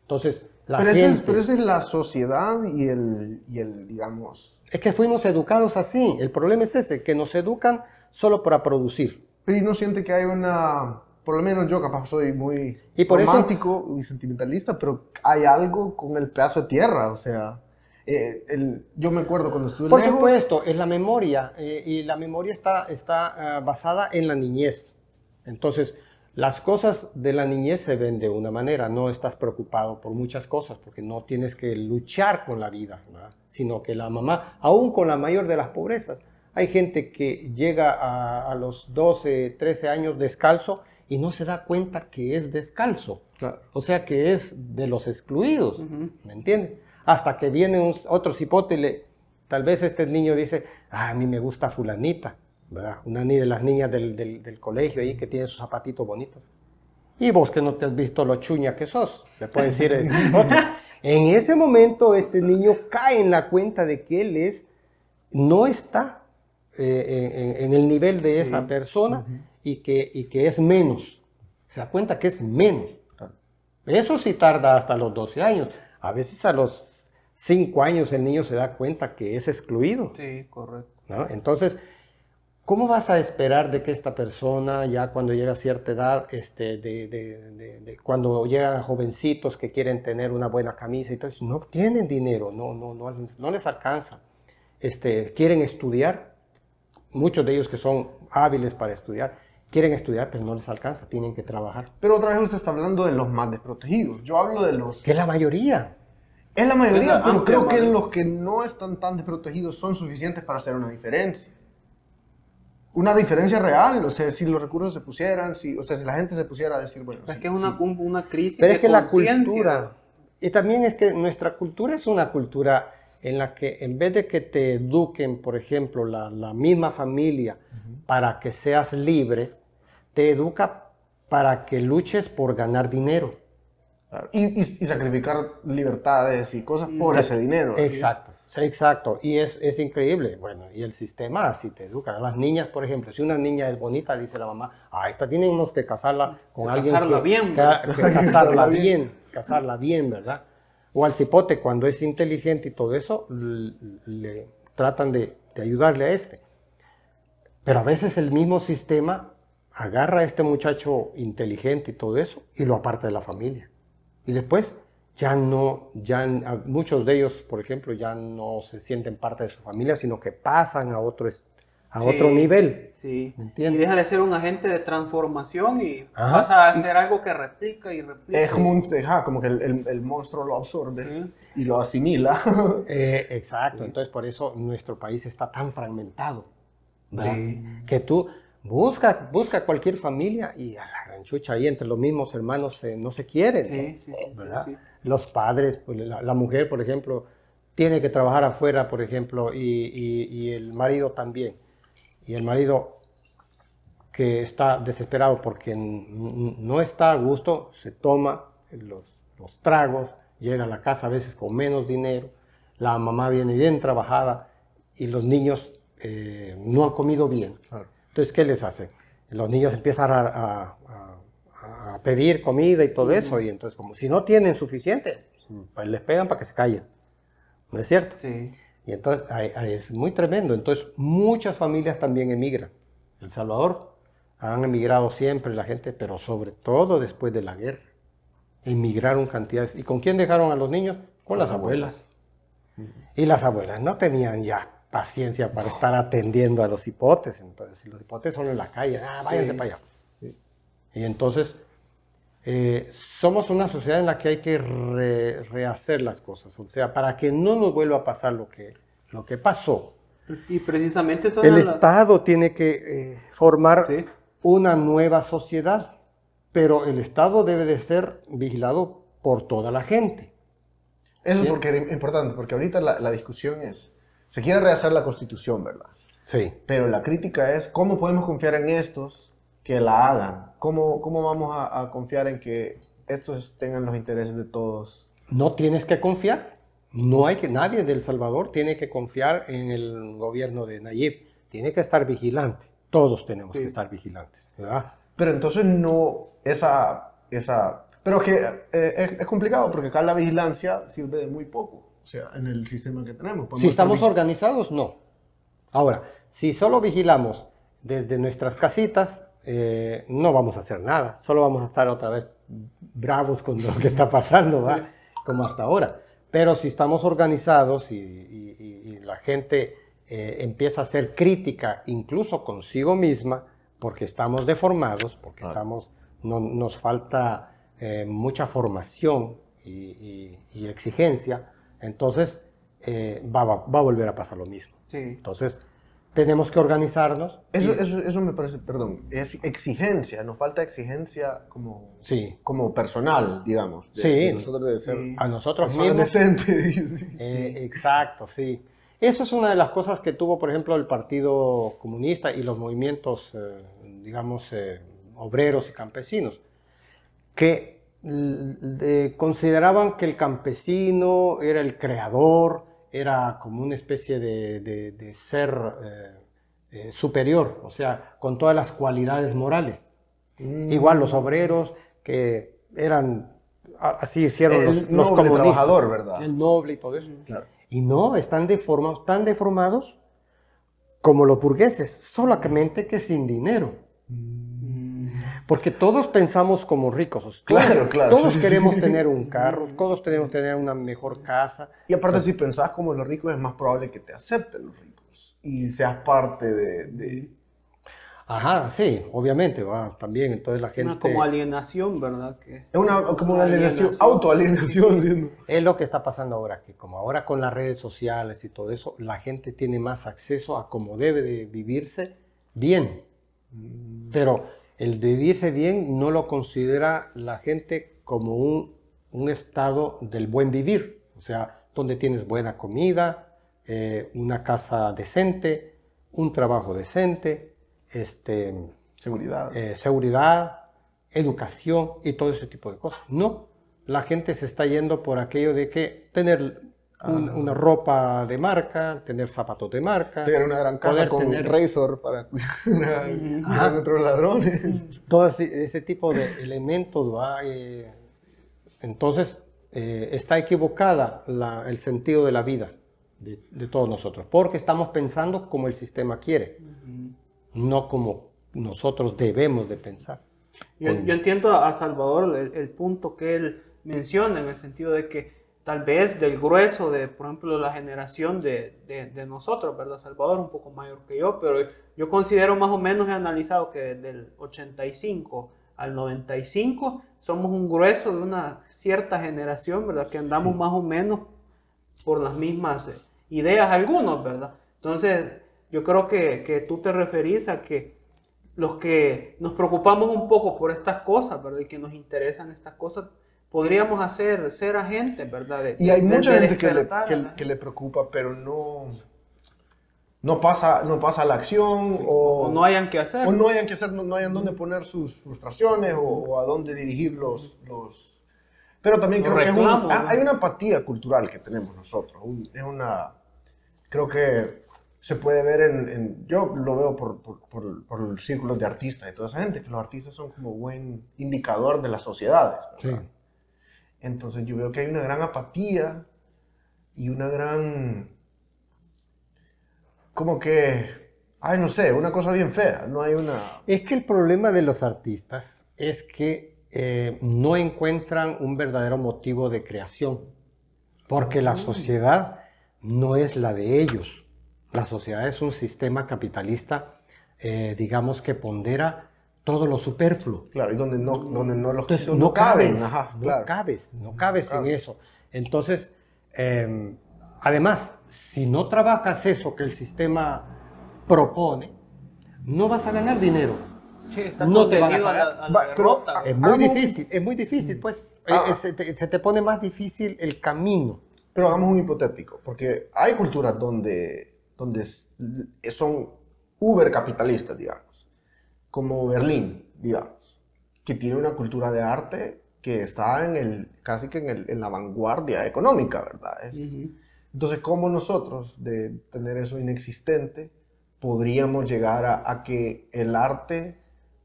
Entonces, la pero, gente, pero esa es la sociedad y el, y el, digamos... Es que fuimos educados así. El problema es ese, que nos educan solo para producir. Pero ¿y no siente que hay una por lo menos yo capaz soy muy romántico y sentimentalista, pero hay algo con el pedazo de tierra, o sea, eh, el, yo me acuerdo cuando estuve Por supuesto, es la memoria, eh, y la memoria está, está ah, basada en la niñez. Entonces, las cosas de la niñez se ven de una manera, no estás preocupado por muchas cosas, porque no tienes que luchar con la vida, sino que la mamá, aún con la mayor de las pobrezas, hay gente que llega a, a los 12, 13 años descalzo, y no se da cuenta que es descalzo. O sea que es de los excluidos, ¿me entiendes? Hasta que viene un, otro cipote y le, tal vez este niño dice, ah, a mí me gusta fulanita, ¿verdad? Una de las niñas del, del, colegio ahí que tiene sus zapatitos bonitos. Y vos que no te has visto lo chuña que sos, le puede decir (laughs) En ese momento este niño cae en la cuenta de que él es, no está eh, en, el nivel de esa persona y que, y que es menos. Se da cuenta que es menos. Eso sí tarda hasta los 12 años. A veces a los 5 años el niño se da cuenta que es excluido. Sí, correcto. Entonces, ¿cómo vas a esperar de que esta persona ya cuando llega a cierta edad, este, de, de, de, cuando llegan jovencitos que quieren tener una buena camisa y todo eso, no tienen dinero, no, no, no, no les alcanza. Este, quieren estudiar, muchos de ellos que son hábiles para estudiar, quieren estudiar, pero no les alcanza, tienen que trabajar. Pero otra vez usted está hablando de los más desprotegidos. Yo hablo de los... Que es la mayoría. Es la mayoría, pero creo que los que no están tan desprotegidos son suficientes para hacer una diferencia. Una diferencia real, o sea, si los recursos se pusieran, si, o sea, si la gente se pusiera a decir, bueno... Es que es una, una crisis Pero es que la cultura, y también es que nuestra cultura es una cultura en la que en vez de que te eduquen, por ejemplo, la, la misma familia para que seas libre, te educa para que luches por ganar dinero. Y, sacrificar libertades y cosas por ese dinero. Exacto, exacto. Y es, es, increíble. Bueno, y el sistema así te educa. Las niñas, por ejemplo, si una niña es bonita, dice la mamá, ah, esta tenemos que casarla con alguien. Casarla bien. (laughs) casarla bien, casarla bien, ¿verdad? O al cipote, cuando es inteligente y todo eso, le, tratan de, de ayudarle a este. Pero a veces el mismo sistema agarra a este muchacho inteligente y todo eso y lo aparta de la familia. Y después ya no, ya muchos de ellos, por ejemplo, ya no se sienten parte de su familia, sino que pasan a otro, a otro nivel. Sí. Y deja de ser un agente de transformación y pasa a hacer algo que replica y replica. Es como, un, como que el, el, monstruo lo absorbe y lo asimila. (laughs) Eh, exacto. Entonces, por eso nuestro país está tan fragmentado. Que tú, Busca, busca cualquier familia y a la ganchucha ahí entre los mismos hermanos no se quieren, ¿verdad? Los padres, pues, la, mujer, por ejemplo, tiene que trabajar afuera, por ejemplo, y, el marido también. Y el marido que está desesperado porque no está a gusto, se toma los, tragos, llega a la casa a veces con menos dinero, la mamá viene bien trabajada y los niños eh, no han comido bien. Entonces, ¿qué les hace? Los niños empiezan a, pedir comida y todo eso, y entonces, como si no tienen suficiente, pues les pegan para que se callen. ¿No es cierto? Sí. Y entonces es muy tremendo. Entonces, muchas familias también emigran. El Salvador han emigrado siempre la gente, pero sobre todo después de la guerra. Emigraron cantidades. ¿Y con quién dejaron a los niños? Con las abuelas. Y las abuelas no tenían ya paciencia para estar atendiendo a los hipotes. Entonces, si los hipotes son en la calle, ah, váyanse para allá. Y entonces, eh, somos una sociedad en la que hay que rehacer las cosas, o sea, para que no nos vuelva a pasar lo que, lo que pasó. Y precisamente eso El Estado tiene que eh, formar una nueva sociedad, pero el Estado debe de ser vigilado por toda la gente. Eso es porque es importante, porque ahorita la, la discusión es, se quiere rehacer la constitución, ¿verdad? Sí. Pero la crítica es cómo podemos confiar en estos que la hagan. ¿Cómo, cómo vamos a, confiar en que estos tengan los intereses de todos? No tienes que confiar. No hay que, nadie del Salvador tiene que confiar en el gobierno de Nayib. Tiene que estar vigilante. Todos tenemos que estar vigilantes, ¿verdad? Pero entonces no, esa, esa, pero es que eh, es, es, complicado porque acá la vigilancia sirve de muy poco o sea, en el sistema que tenemos. Si estamos organizados, no. Ahora, si solo vigilamos desde nuestras casitas, eh, no vamos a hacer nada, solo vamos a estar otra vez bravos con lo que está pasando, ¿va? como hasta ahora. Pero si estamos organizados y, la gente eh, empieza a ser crítica incluso consigo misma, porque estamos deformados, porque estamos, no, nos falta eh, mucha formación y exigencia, entonces eh, va, a volver a pasar lo mismo. Entonces, tenemos que organizarnos. Eso, eso, me parece, perdón, es exigencia, nos falta exigencia como, sí. como personal, digamos. sí, nosotros debe ser a nosotros mismos. (laughs) Eh, exacto, sí. Eso es una de las cosas que tuvo, por ejemplo, el Partido Comunista y los movimientos, eh, digamos, obreros y campesinos, que consideraban que el campesino era el creador, era como una especie de, ser eh, eh, superior, o sea, con todas las cualidades morales. Mm. Igual los obreros que eran, así hicieron los, noble trabajador, ¿verdad? El noble y todo eso. Y no, están deformados, tan deformados como los burgueses, solamente que sin dinero. Mm. Porque todos pensamos como ricos. Claro, claro. Todos queremos tener un carro, todos queremos tener una mejor casa. Y aparte, si pensás como los ricos, es más probable que te acepten los ricos y seas parte de. Ajá, sí, obviamente, va, también. Entonces la gente. como alienación, ¿verdad? Que... Es una, como una alienación, autoalienación. Es lo que está pasando ahora, que como ahora con las redes sociales y todo eso, la gente tiene más acceso a cómo debe de vivirse bien. Mm. Pero el vivirse bien no lo considera la gente como un, estado del buen vivir, o sea, donde tienes buena comida, eh, una casa decente, un trabajo decente, este, seguridad. Eh, seguridad, educación y todo ese tipo de cosas. No, la gente se está yendo por aquello de que tener ah. una ropa de marca, tener zapatos de marca. Tener una gran casa con tener... Razor para (laughs) cuidar a otros ladrones. Todo ese, tipo de elementos. Eh, entonces, eh, está equivocada el sentido de la vida de, todos nosotros, porque estamos pensando como el sistema quiere, no como nosotros debemos de pensar. Yo, entiendo a Salvador el, punto que él menciona en el sentido de que tal vez del grueso de, por ejemplo, la generación de, de, nosotros, ¿verdad? Salvador un poco mayor que yo, pero yo considero más o menos, he analizado que desde el 85 al 95 somos un grueso de una cierta generación, ¿verdad? Que andamos más o menos por las mismas eh, ideas algunos, ¿verdad? Entonces, yo creo que, que tú te referís a que los que nos preocupamos un poco por estas cosas, ¿verdad? Y que nos interesan estas cosas, podríamos hacer, ser agentes, ¿verdad? y hay mucha gente que le, que, le, preocupa, pero no, no, pasa, no pasa la acción o, no hayan que hacer. O no hayan que hacer, no, hayan dónde poner sus frustraciones o, a dónde dirigir los... los... Pero también creo que hay una apatía cultural que tenemos nosotros. es una... Creo que se puede ver en, yo lo veo por, por, por, por, los círculos de artistas y toda esa gente, que los artistas son como buen indicador de las sociedades. Entonces yo veo que hay una gran apatía y una gran, como que, ay, no sé, una cosa bien fea, no hay una... Es que el problema de los artistas es que eh, no encuentran un verdadero motivo de creación, porque la mm. sociedad no es la de ellos la sociedad es un sistema capitalista, eh, digamos, que pondera todo lo superfluo. Claro, y donde no, donde no, los, no, cabes, no cabes, no cabes en eso. Entonces, em, además, si no trabajas eso que el sistema propone, no vas a ganar dinero. no te van a pagar. es muy difícil, es muy difícil, pues. Ah. Eh, eh, se te pone más difícil el camino. Pero hagamos un hipotético, porque hay culturas donde donde son uber capitalistas, digamos, como Berlín, digamos, que tiene una cultura de arte que está en el, casi que en, la vanguardia económica, ¿verdad? Entonces, ¿cómo nosotros, de tener eso inexistente, podríamos llegar a, que el arte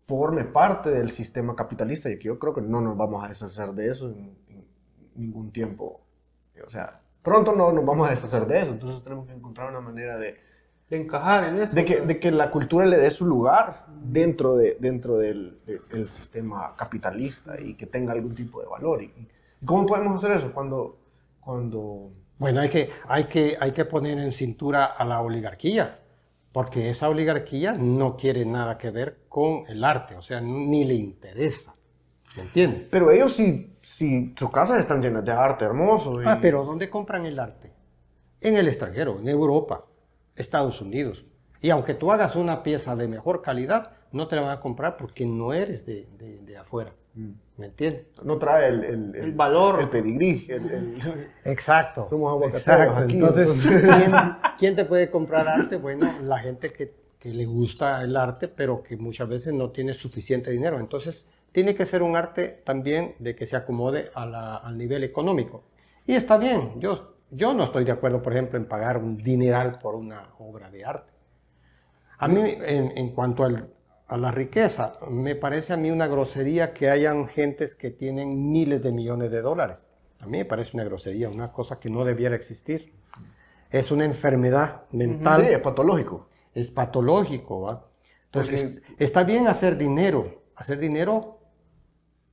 forme parte del sistema capitalista? Y que yo creo que no nos vamos a deshacer de eso en, en ningún tiempo. O sea, pronto no nos vamos a deshacer de eso, entonces tenemos que encontrar una manera de... De encajar en eso. De que, de que la cultura le dé su lugar dentro, de, dentro del, sistema capitalista y que tenga algún tipo de valor. ¿Y, cómo podemos hacer eso? Cuando... cuando... Bueno, hay que, hay, que, hay que poner en cintura a la oligarquía, porque esa oligarquía no quiere nada que ver con el arte, o sea, ni le interesa. ¿Me entiendes? Pero ellos sí si sus casas están llenas de arte hermoso. Ah, pero ¿dónde compran el arte? En el extranjero, en Europa, Estados Unidos. Y aunque tú hagas una pieza de mejor calidad, no te la van a comprar porque no eres de, de, afuera. Mm. ¿Me entiendes? No trae el, el, el, valor. El pedigrí. Exacto. Somos aguacateros aquí. Entonces, (laughs) ¿quién, te puede comprar arte? Bueno, la gente que, que le gusta el arte, pero que muchas veces no tiene suficiente dinero. Entonces, tiene que ser un arte también de que se acomode al nivel económico. Y está bien, yo, yo no estoy de acuerdo, por ejemplo, en pagar un dineral por una obra de arte. A mí, en, cuanto a la riqueza, me parece a mí una grosería que hayan gentes que tienen miles de millones de dólares. A mí me parece una grosería, una cosa que no debiera existir. Es una enfermedad mental. Sí, es patológico. Es patológico, ¿va? Entonces, está bien hacer dinero. Hacer dinero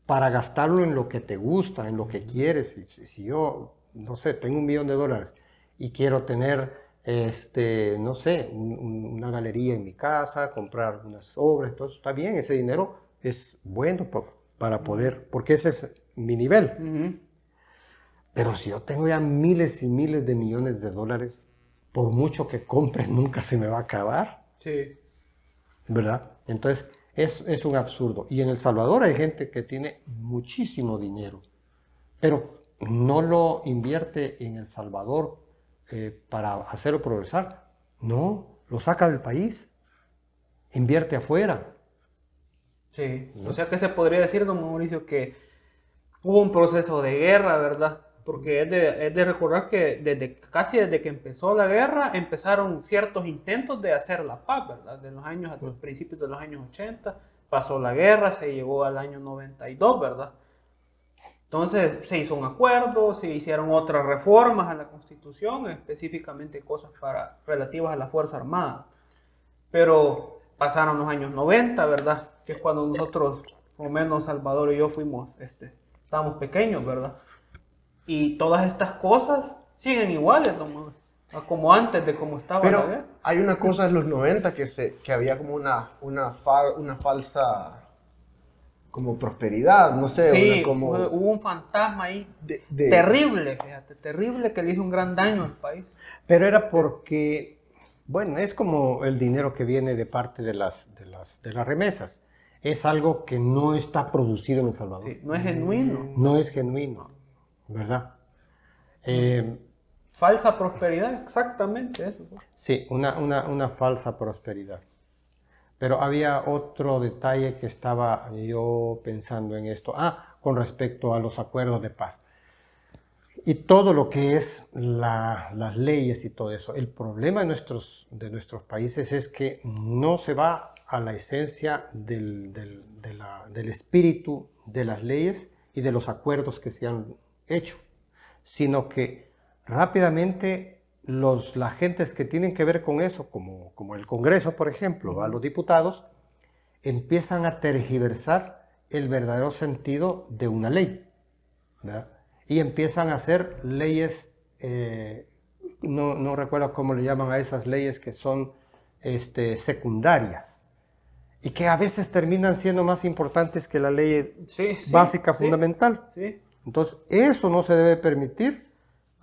para gastarlo en lo que te gusta, en lo que quieres. Si, si, yo, no sé, tengo un millón de dólares y quiero tener, este, no sé, una galería en mi casa, comprar unas obras, entonces está bien, ese dinero es bueno para poder, porque ese es mi nivel. Pero si yo tengo ya miles y miles de millones de dólares, por mucho que compre, (laughs) nunca se me va a acabar. Sí. ¿Verdad? Entonces, es, un absurdo. Y en El Salvador hay gente que tiene muchísimo dinero, pero no lo invierte en El Salvador eh, para hacerlo progresar. No, lo saca del país, invierte afuera. Sí, o sea que se podría decir, don Mauricio, que hubo un proceso de guerra, ¿verdad? Porque es de, es de, recordar que desde casi desde que empezó la guerra empezaron ciertos intentos de hacer la paz, ¿verdad? De los años, a principios de los años 80, pasó la guerra, se llegó al año 92, ¿verdad? Entonces se hizo un acuerdo, se hicieron otras reformas a la Constitución, específicamente cosas para, relativas a la Fuerza Armada. Pero pasaron los años 90, ¿verdad? Que es cuando nosotros, o menos Salvador y yo fuimos, este, estábamos pequeños, ¿verdad? Y todas estas cosas siguen iguales, como antes de cómo estaba. Pero hay una cosa en los 90 que, se, que había como una, una, una falsa como prosperidad, no sé. Sí, como... hubo un fantasma ahí terrible, fíjate, terrible que le hizo un gran daño al país. Pero era porque, bueno, es como el dinero que viene de parte de las, de las, de las remesas. Es algo que no está producido en El Salvador. no es genuino. No es genuino, ¿verdad? Eh, falsa prosperidad, exactamente eso. Sí, una, una, una falsa prosperidad. Pero había otro detalle que estaba yo pensando en esto. Ah, con respecto a los acuerdos de paz. Y todo lo que es las leyes y todo eso. El problema de nuestros, de nuestros países es que no se va a la esencia del, del espíritu de las leyes y de los acuerdos que se han hecho, sino que rápidamente los, las gentes que tienen que ver con eso, como, como el Congreso, por ejemplo, a los diputados, empiezan a tergiversar el verdadero sentido de una ley. Y empiezan a hacer leyes, eh, no, recuerdo cómo le llaman a esas leyes que son este, secundarias y que a veces terminan siendo más importantes que la ley básica fundamental. Entonces, eso no se debe permitir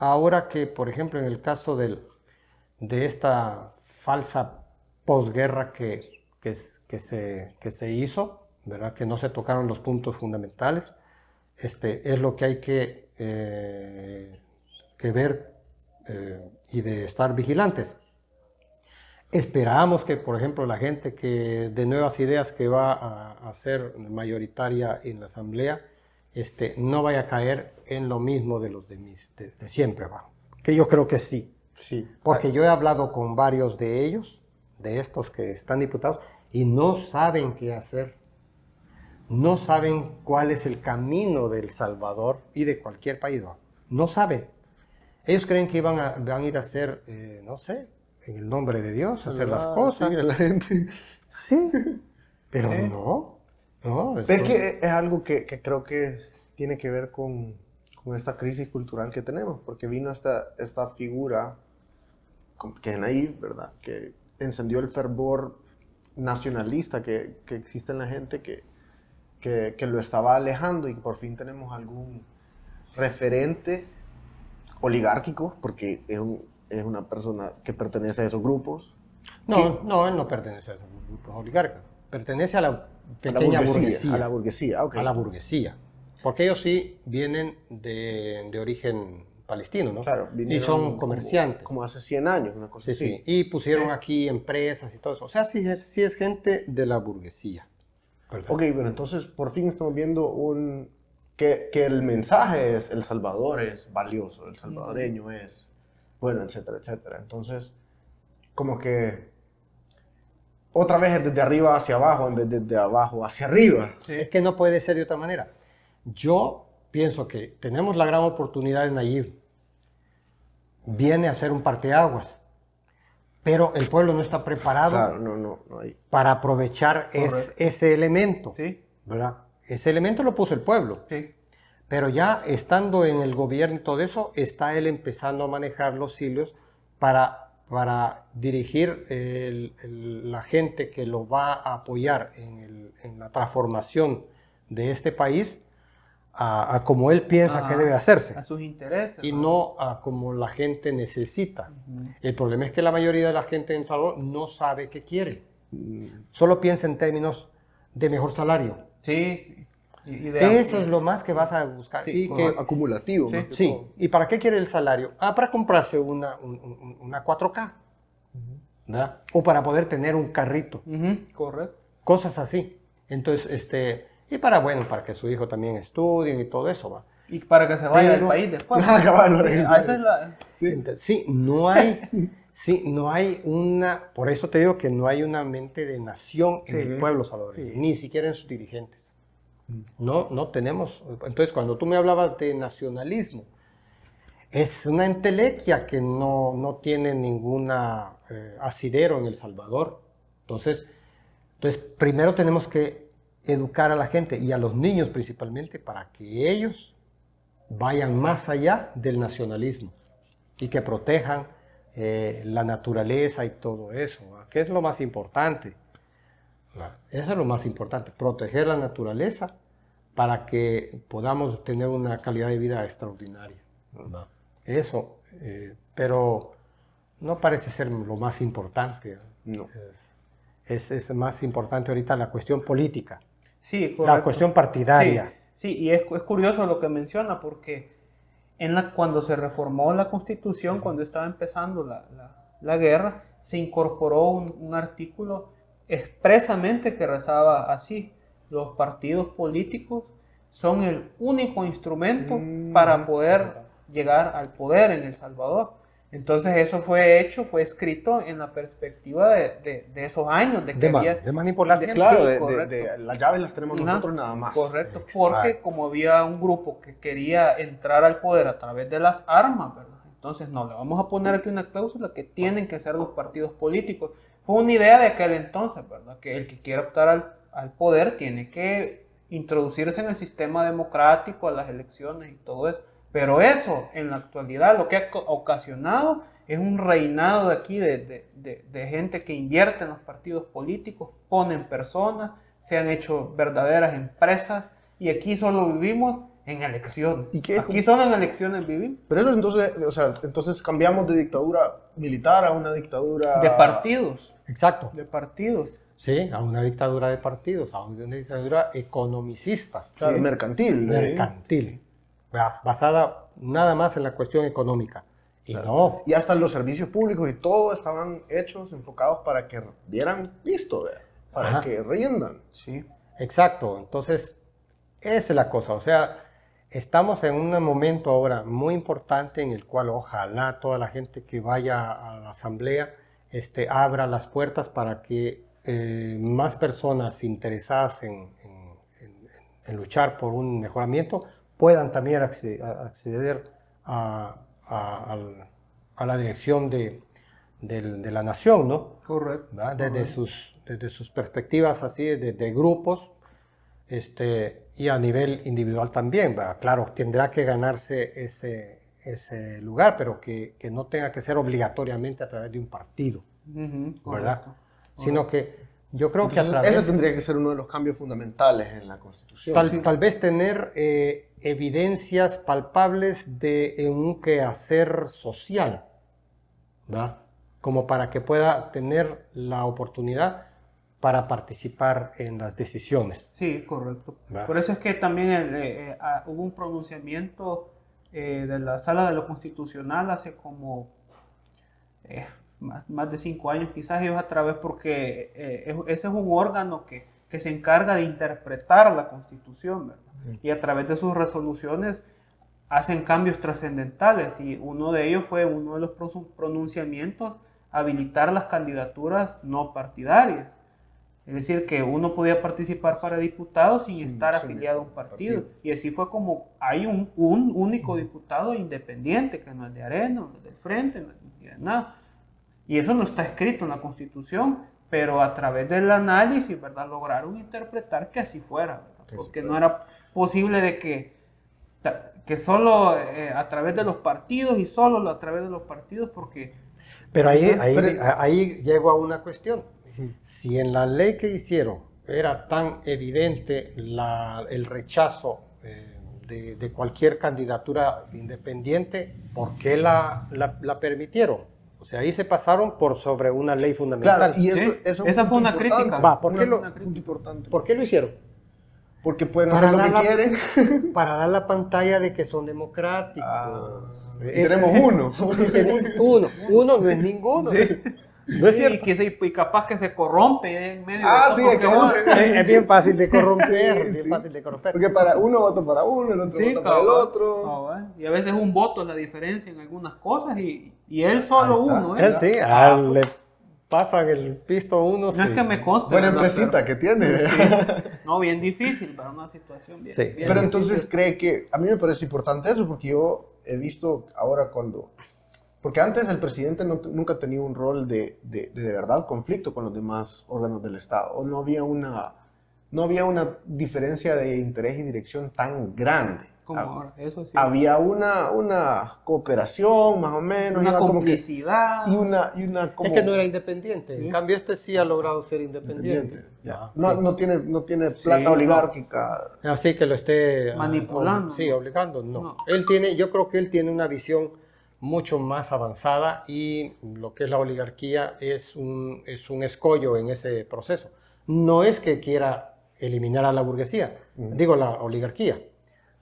Ahora que, por ejemplo, en el caso de esta falsa posguerra que, que, se, hizo, ¿verdad? que no se tocaron los puntos fundamentales, este, es lo que hay que, eh, ver eh, y de estar vigilantes. Esperamos que, por ejemplo, la gente que de nuevas ideas que va a, a ser mayoritaria en la Asamblea, este, no vaya a caer en lo mismo de los de, mis, de, siempre, que yo creo que sí. sí. Porque yo he hablado con varios de ellos, de estos que están diputados, y no saben qué hacer. No saben cuál es el camino del Salvador y de cualquier país. No saben. Ellos creen que iban a, van a ir a hacer, eh, no sé, en el nombre de Dios, hacer las cosas. Sí, la gente. Sí, (laughs) pero no. No, es que es algo que, creo que tiene que ver con, esta crisis cultural que tenemos, porque vino esta, esta figura que es ahí, ¿verdad? Que encendió el fervor nacionalista que, existe en la gente, que, que, lo estaba alejando y que por fin tenemos algún referente oligárquico, porque es, es una persona que pertenece a esos grupos. No, no, él no pertenece a esos grupos oligárquicos, pertenece a la pequeña burguesía, A la burguesía, A la burguesía. Porque ellos sí vienen de, de origen palestino, ¿no? Claro, y son comerciantes. Como, hace 100 años, una cosa así. Sí. Y pusieron aquí empresas y todo eso. O sea, sí es, sí es gente de la burguesía. Ok, bueno, entonces por fin estamos viendo un, que, que, el mensaje es El Salvador es valioso, el salvadoreño es bueno, etcétera, etcétera. Entonces, como que otra vez es desde arriba hacia abajo en vez de desde abajo hacia arriba. Es que no puede ser de otra manera. Yo pienso que tenemos la gran oportunidad en Nayib. Viene a ser un parteaguas. Pero el pueblo no está preparado para aprovechar ese elemento. ¿verdad? Ese elemento lo puso el pueblo. Pero ya estando en el gobierno y todo eso, está él empezando a manejar los hilos para para dirigir la gente que lo va a apoyar en, la transformación de este país a, como él piensa que debe hacerse. A sus intereses. Y ¿no? a como la gente necesita. El problema es que la mayoría de la gente en Salvador no sabe qué quiere. Mm. Solo piensa en términos de mejor salario. Sí. Eso es lo más que vas a buscar. y que, acumulativo. Sí. ¿Y para qué quiere el salario? Ah, para comprarse una, una 4K. O para poder tener un carrito. Correcto. Cosas así. Entonces, este, Y para, bueno, para que su hijo también estudie y todo eso, ¿va? Y para que se vaya del país después. sí, no hay, sí, no hay una, por eso te digo que no hay una mente de nación en el pueblo salvadoreño, ni siquiera en sus dirigentes. No, no tenemos. Entonces, cuando tú me hablabas de nacionalismo, es una entelequia que no, no tiene ninguna eh, asidero en El Salvador. Entonces, entonces, primero tenemos que educar a la gente y a los niños principalmente para que ellos vayan más allá del nacionalismo y que protejan eh, la naturaleza y todo eso, que es lo más importante. Eso es lo más importante, proteger la naturaleza para que podamos tener una calidad de vida extraordinaria. Eso, eh, pero no parece ser lo más importante. No. Es, es, más importante ahorita la cuestión política. Sí, La cuestión partidaria. Sí, y es, es, curioso lo que menciona porque en la, cuando se reformó la constitución, cuando estaba empezando la, la, guerra, se incorporó un, un, artículo expresamente que rezaba así, los partidos políticos son el único instrumento mm. para poder llegar al poder en El Salvador. Entonces eso fue hecho, fue escrito en la perspectiva de, de, esos años. De, que había, de manipularse. Claro, de, las llaves las tenemos nosotros nada más. Correcto, porque como había un grupo que quería entrar al poder a través de las armas, ¿verdad? Entonces no, le vamos a poner aquí una cláusula que tienen que ser los partidos políticos. Fue una idea de aquel entonces, ¿verdad? Que el que quiera optar al, al poder tiene que introducirse en el sistema democrático, a las elecciones y todo eso. Pero eso, en la actualidad, lo que ha ocasionado es un reinado de aquí de, gente que invierte en los partidos políticos, ponen personas, se han hecho verdaderas empresas y aquí solo vivimos en elecciones. ¿Y qué? Aquí solo en elecciones vivimos. Pero eso entonces, o sea, entonces cambiamos de dictadura militar a una dictadura... De partidos. Exacto. De partidos. Sí, a una dictadura de partidos, a una dictadura economicista. Claro, mercantil. Mercantil basada nada más en la cuestión económica. Y no. Y hasta los servicios públicos y todo estaban hechos, enfocados para que dieran visto, para que rindan. Sí. Exacto. Entonces, esa es la cosa. O sea, estamos en un momento ahora muy importante en el cual ojalá toda la gente que vaya a la asamblea este, abra las puertas para que eh, más personas interesadas en, en luchar por un mejoramiento puedan también acceder a, la dirección de, la nación, ¿no? Correcto. Desde, Sus, desde sus perspectivas así, desde grupos, este, y a nivel individual también, Claro, tendrá que ganarse ese, ese lugar, pero que, no tenga que ser obligatoriamente a través de un partido, ¿verdad? Sino que yo creo que a través... Eso tendría que ser uno de los cambios fundamentales en la Constitución. Tal, vez tener eh, evidencias palpables de un quehacer social, ¿verdad? Como para que pueda tener la oportunidad para participar en las decisiones. Sí, correcto. Por eso es que también eh, eh, ah, hubo un pronunciamiento de la Sala de lo Constitucional hace como más, de cinco años, quizás ellos a través, porque eh, ese es un órgano que, que, se encarga de interpretar la Constitución, ¿verdad? Y a través de sus resoluciones hacen cambios trascendentales y uno de ellos fue uno de los pronunciamientos habilitar las candidaturas no partidarias. Es decir, que uno podía participar para diputado sin estar afiliado a un partido. Y así fue como hay un, un, único diputado independiente, que no es de Arena, no es del Frente, no es de nada. Y eso no está escrito en la Constitución, pero a través del análisis, ¿verdad? Lograron interpretar que así fuera, porque no era posible de que, que solo eh, a través de los partidos y solo a través de los partidos, porque... Pero ahí, ahí, ahí llego a una cuestión. Si en la ley que hicieron era tan evidente la, el rechazo eh, de, de, cualquier candidatura independiente, ¿por qué la, la, la permitieron? O sea, ahí se pasaron por sobre una ley fundamental. Claro, y eso, esa fue una crítica. Va, ¿por, qué lo, ¿Por qué lo hicieron? Porque pueden hacer lo que quieren. (laughs) Para dar la pantalla de que son democráticos. Ah, tenemos uno. (laughs) uno. Uno no es ninguno. No es cierto. Y, capaz que se corrompe en medio ah, de sí, es, es, bien fácil de (laughs) corromper, bien fácil de corromper. Porque para uno vota para uno, el otro vota para el otro. Y a veces un voto es la diferencia en algunas cosas y, y él solo uno. ¿eh? Él sí, ah, le pasan el pisto uno. No es que me conste. Buena empresita que tiene. (laughs) No, bien difícil para una situación bien, sí. Pero entonces cree que, a mí me parece importante eso porque yo he visto ahora cuando porque antes el presidente nunca tenía un rol de, de, de, verdad conflicto con los demás órganos del Estado. O no había una, no había una diferencia de interés y dirección tan grande. Como ahora, eso sí. Había una, una cooperación, más o menos. Una complicidad. y una, y una Es que no era independiente. En cambio, este sí ha logrado ser independiente. Ya. no, no, tiene, no tiene plata oligárquica. Así que lo esté... Manipulando. sí, obligando. no. Él tiene, yo creo que él tiene una visión mucho más avanzada y lo que es la oligarquía es un, es un escollo en ese proceso. No es que quiera eliminar a la burguesía, digo la oligarquía.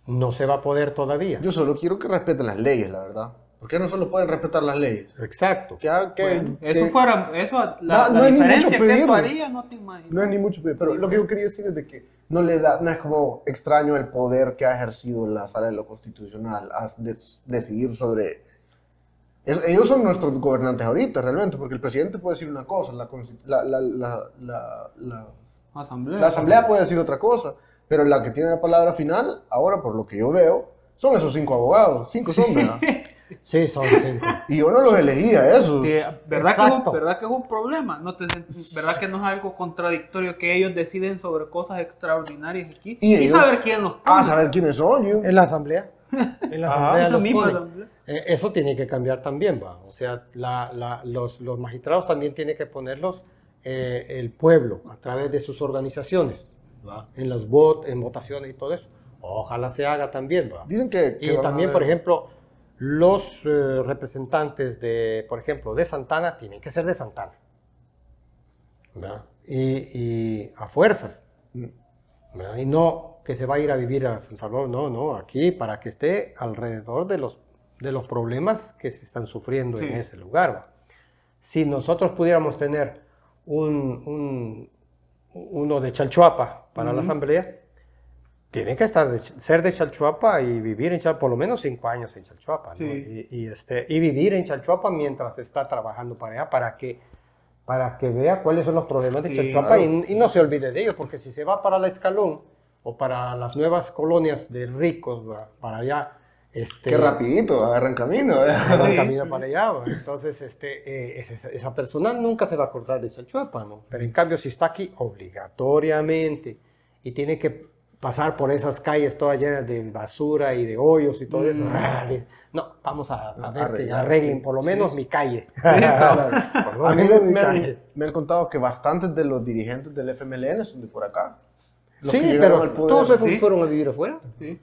No se va a poder todavía. Yo solo quiero que respeten las leyes, la verdad. ¿Por qué no solo pueden respetar las leyes? Exacto. eso fuera, eso, la, no, diferencia que eso haría, no te imaginas. No es ni mucho pedir, pero lo que yo quería decir es de que no le da, no es como extraño el poder que ha ejercido la sala de lo constitucional, a decidir sobre ellos son nuestros gobernantes ahorita, realmente, porque el presidente puede decir una cosa, la, asamblea. la asamblea puede decir otra cosa, pero la que tiene la palabra final, ahora por lo que yo veo, son esos cinco abogados. Cinco son, ¿verdad? Sí, (laughs) son cinco. Y yo no los elegía, eso. Sí, ¿verdad, que es, un, ¿verdad que es un problema? ¿No ¿Verdad que no es algo contradictorio que ellos deciden sobre cosas extraordinarias aquí? Y, saber quién los Ah, saber quiénes son. En la asamblea. (laughs) En la asamblea los eh, Eso tiene que cambiar también, va. O sea, los, magistrados también tienen que ponerlos eh, el pueblo a través de sus organizaciones, ¿va? En los votos, en votaciones y todo eso. Ojalá se haga también, va. Dicen que... y también, por ejemplo, los eh, representantes de, por ejemplo, de Santana tienen que ser de Santana. Y, a fuerzas. Y no que se va a ir a vivir a San Salvador, no, no, aquí para que esté alrededor de los, de los problemas que se están sufriendo en ese lugar. Si nosotros pudiéramos tener un, uno de Chalchuapa para la asamblea, tiene que estar ser de Chalchuapa y vivir en Chalchuapa, por lo menos cinco años en Chalchuapa, y, este, y vivir en Chalchuapa mientras está trabajando para allá, para que, para que vea cuáles son los problemas de Chalchuapa y, no se olvide de ellos, porque si se va para la Escalón o para las nuevas colonias de ricos, para allá, este, Qué rapidito, agarran camino. ¿eh? Agarran camino para allá. Entonces, este, eh, esa, persona nunca se va a acordar de Chalchuapa, ¿no? Pero en cambio, si está aquí obligatoriamente y tiene que pasar por esas calles todas llenas de basura y de hoyos y todo eso. Mm. Ah, no, vamos a, ver que arreglen por lo menos mi calle. (laughs) a mí me, me, han contado que bastantes de los dirigentes del FMLN son de por acá. Sí, pero todos se fueron a vivir afuera.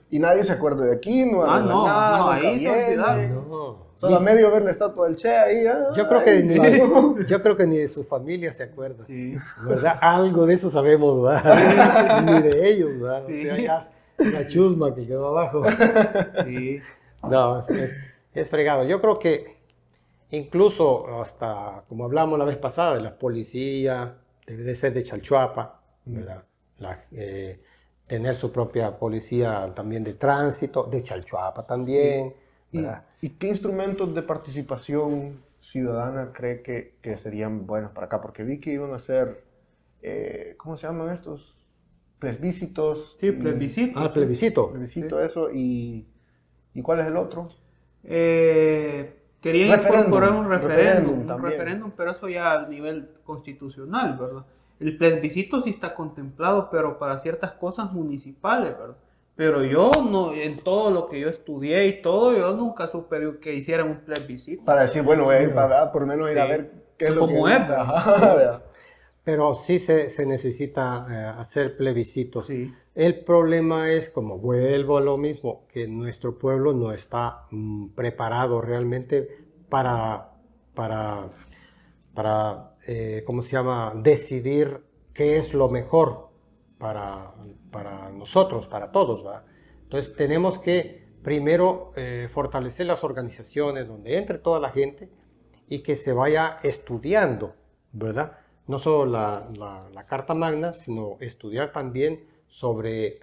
Y nadie se acuerda de aquí, no ah, no, nada, no, ahí se no. Solo a medio ver la estatua del Che ahí. Ah, yo, creo que ni, (laughs) yo creo que ni de su familia se acuerda. Sí. ¿verdad? Algo de eso sabemos, ¿verdad? (laughs) ni de ellos, ¿verdad? Sí. O sea, ya la chusma que quedó abajo. Sí. No, es, es, fregado. Yo creo que incluso hasta, como hablamos la vez pasada, de la policía, debe de ser de Chalchuapa, ¿verdad? La, eh, tener su propia policía también de tránsito, de Chalchuapa también. ¿Y, qué instrumentos de participación ciudadana cree que, que, serían buenos para acá? Porque vi que iban a ser, eh, ¿cómo se llaman estos? Plebiscitos. Sí, plebiscito. Ah, plebiscito. Plebiscito, eso. Y, ¿Y cuál es el otro? Eh, querían incorporar un referéndum, un referéndum, pero eso ya a nivel constitucional, ¿verdad? El plebiscito sí está contemplado, pero para ciertas cosas municipales, ¿verdad? Pero yo no, en todo lo que yo estudié y todo, yo nunca supe que hicieran un plebiscito. Para decir, bueno, para, por lo menos ir a ver qué es lo que es. (laughs) Pero sí se, se necesita eh, hacer plebiscitos. El problema es, como vuelvo a lo mismo, que nuestro pueblo no está mm, preparado realmente para, para, para eh, ¿cómo se llama?, decidir qué es lo mejor para, para nosotros, para todos. Entonces tenemos que primero eh, fortalecer las organizaciones donde entre toda la gente y que se vaya estudiando, ¿verdad? No solo la, la, Carta Magna, sino estudiar también sobre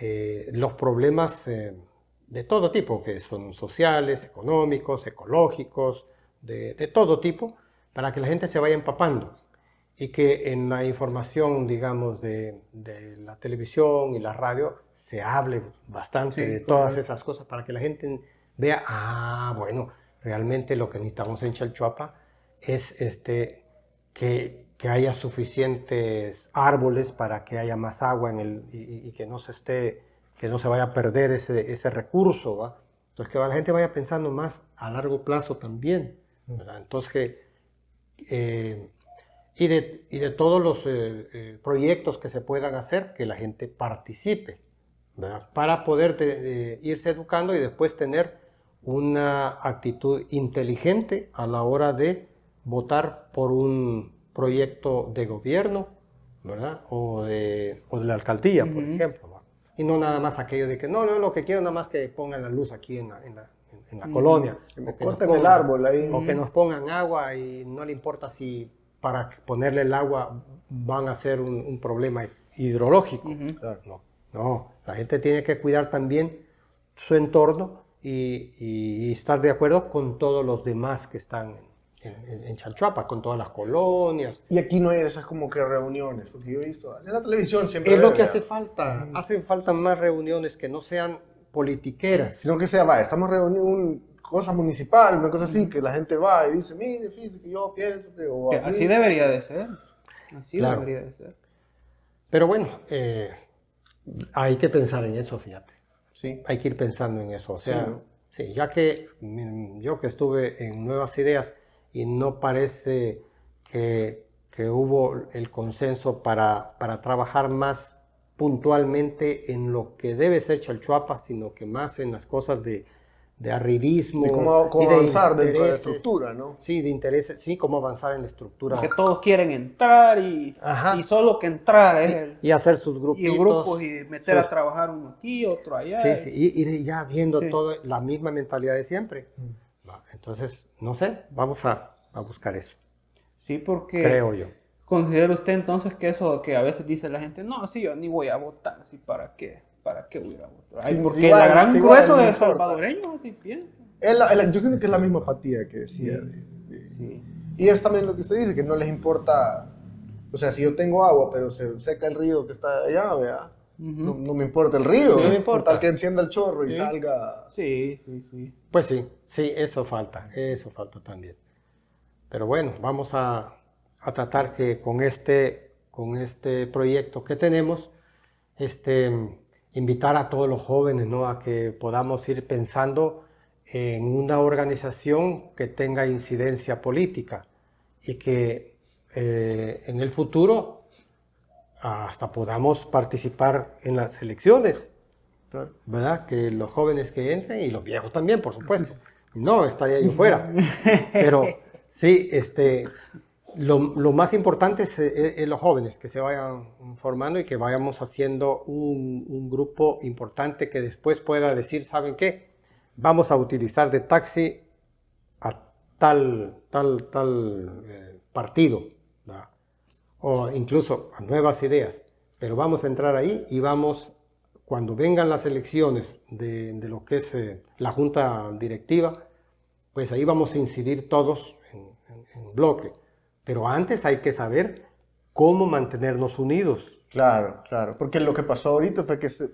eh, los problemas de todo tipo, que son sociales, económicos, ecológicos, de, de todo tipo, para que la gente se vaya empapando y que en la información, digamos, de, de, la televisión y la radio se hable bastante de todas esas cosas para que la gente vea, ah, bueno, realmente lo que necesitamos en Chalchuapa es este, que, que haya suficientes árboles para que haya más agua en el, y, que no se esté, que no se vaya a perder ese, ese recurso, ¿va? Entonces que la gente vaya pensando más a largo plazo también, ¿verdad? Entonces que... Eh, y de, y de todos los eh, eh, proyectos que se puedan hacer, que la gente participe, para poder irse educando y después tener una actitud inteligente a la hora de votar por un proyecto de gobierno, ¿verdad? O de, o de la alcaldía, por ejemplo. Y no nada más aquello de que no, no, lo que quiero nada más que pongan la luz aquí en la, en la, en la colonia. que corten el árbol ahí. O que nos pongan agua y no le importa si para ponerle el agua van a ser un, problema hidrológico. no, no, la gente tiene que cuidar también su entorno y, estar de acuerdo con todos los demás que están en, en, Chalchuapa, con todas las colonias. Y aquí no hay esas como que reuniones, porque yo he visto en la televisión siempre. Es lo que hace falta, hacen falta más reuniones que no sean politiqueras. Sino que sea, va, estamos reunidos un cosa municipal, una cosa así, que la gente va y dice, mire, fíjese que yo pienso que... así debería de ser. Así debería de ser. Pero bueno, eh, hay que pensar en eso, fíjate. Sí. Hay que ir pensando en eso. O sea, sí, ya que mm, yo que estuve en Nuevas Ideas y no parece que, que hubo el consenso para, para trabajar más puntualmente en lo que debe ser Chalchuapa, sino que más en las cosas de de arribismo. Y cómo, avanzar dentro de la estructura, ¿no? Sí, de intereses, sí, cómo avanzar en la estructura. Que todos quieren entrar y, y solo que entrar ¿eh? Y hacer sus grupos. Y grupos y meter a trabajar uno aquí, otro allá. Sí, sí, y, y ya viendo todo, la misma mentalidad de siempre. Mm. Entonces, no sé, vamos a, a buscar eso. Sí, porque... Creo yo. ¿Considera usted entonces que eso que a veces dice la gente, no, sí, yo ni voy a votar, ¿sí para qué? ¿para qué hubiera votado? porque la gran grueso de salvadoreños así piensa. yo siento que es la misma apatía que decía. Y es también lo que usted dice, que no les importa, o sea, si yo tengo agua, pero se seca el río que está allá, vea, no, me importa el río, no me importa. Tal que encienda el chorro y salga. Sí, sí, sí. Pues sí, sí, eso falta, eso falta también. Pero bueno, vamos a, a tratar que con este, con este proyecto que tenemos, este, invitar a todos los jóvenes ¿no? a que podamos ir pensando en una organización que tenga incidencia política y que eh, en el futuro hasta podamos participar en las elecciones, ¿verdad? Que los jóvenes que entren y los viejos también, por supuesto. No, estaría yo fuera. (laughs) Pero sí, este, lo, más importante es, los jóvenes que se vayan formando y que vayamos haciendo un, grupo importante que después pueda decir, ¿saben qué? Vamos a utilizar de taxi a tal, tal, tal eh, partido, o incluso a nuevas ideas, pero vamos a entrar ahí y vamos, cuando vengan las elecciones de, lo que es eh, la junta directiva, pues ahí vamos a incidir todos en bloque pero antes hay que saber cómo mantenernos unidos. Claro, claro, porque lo que pasó ahorita fue que se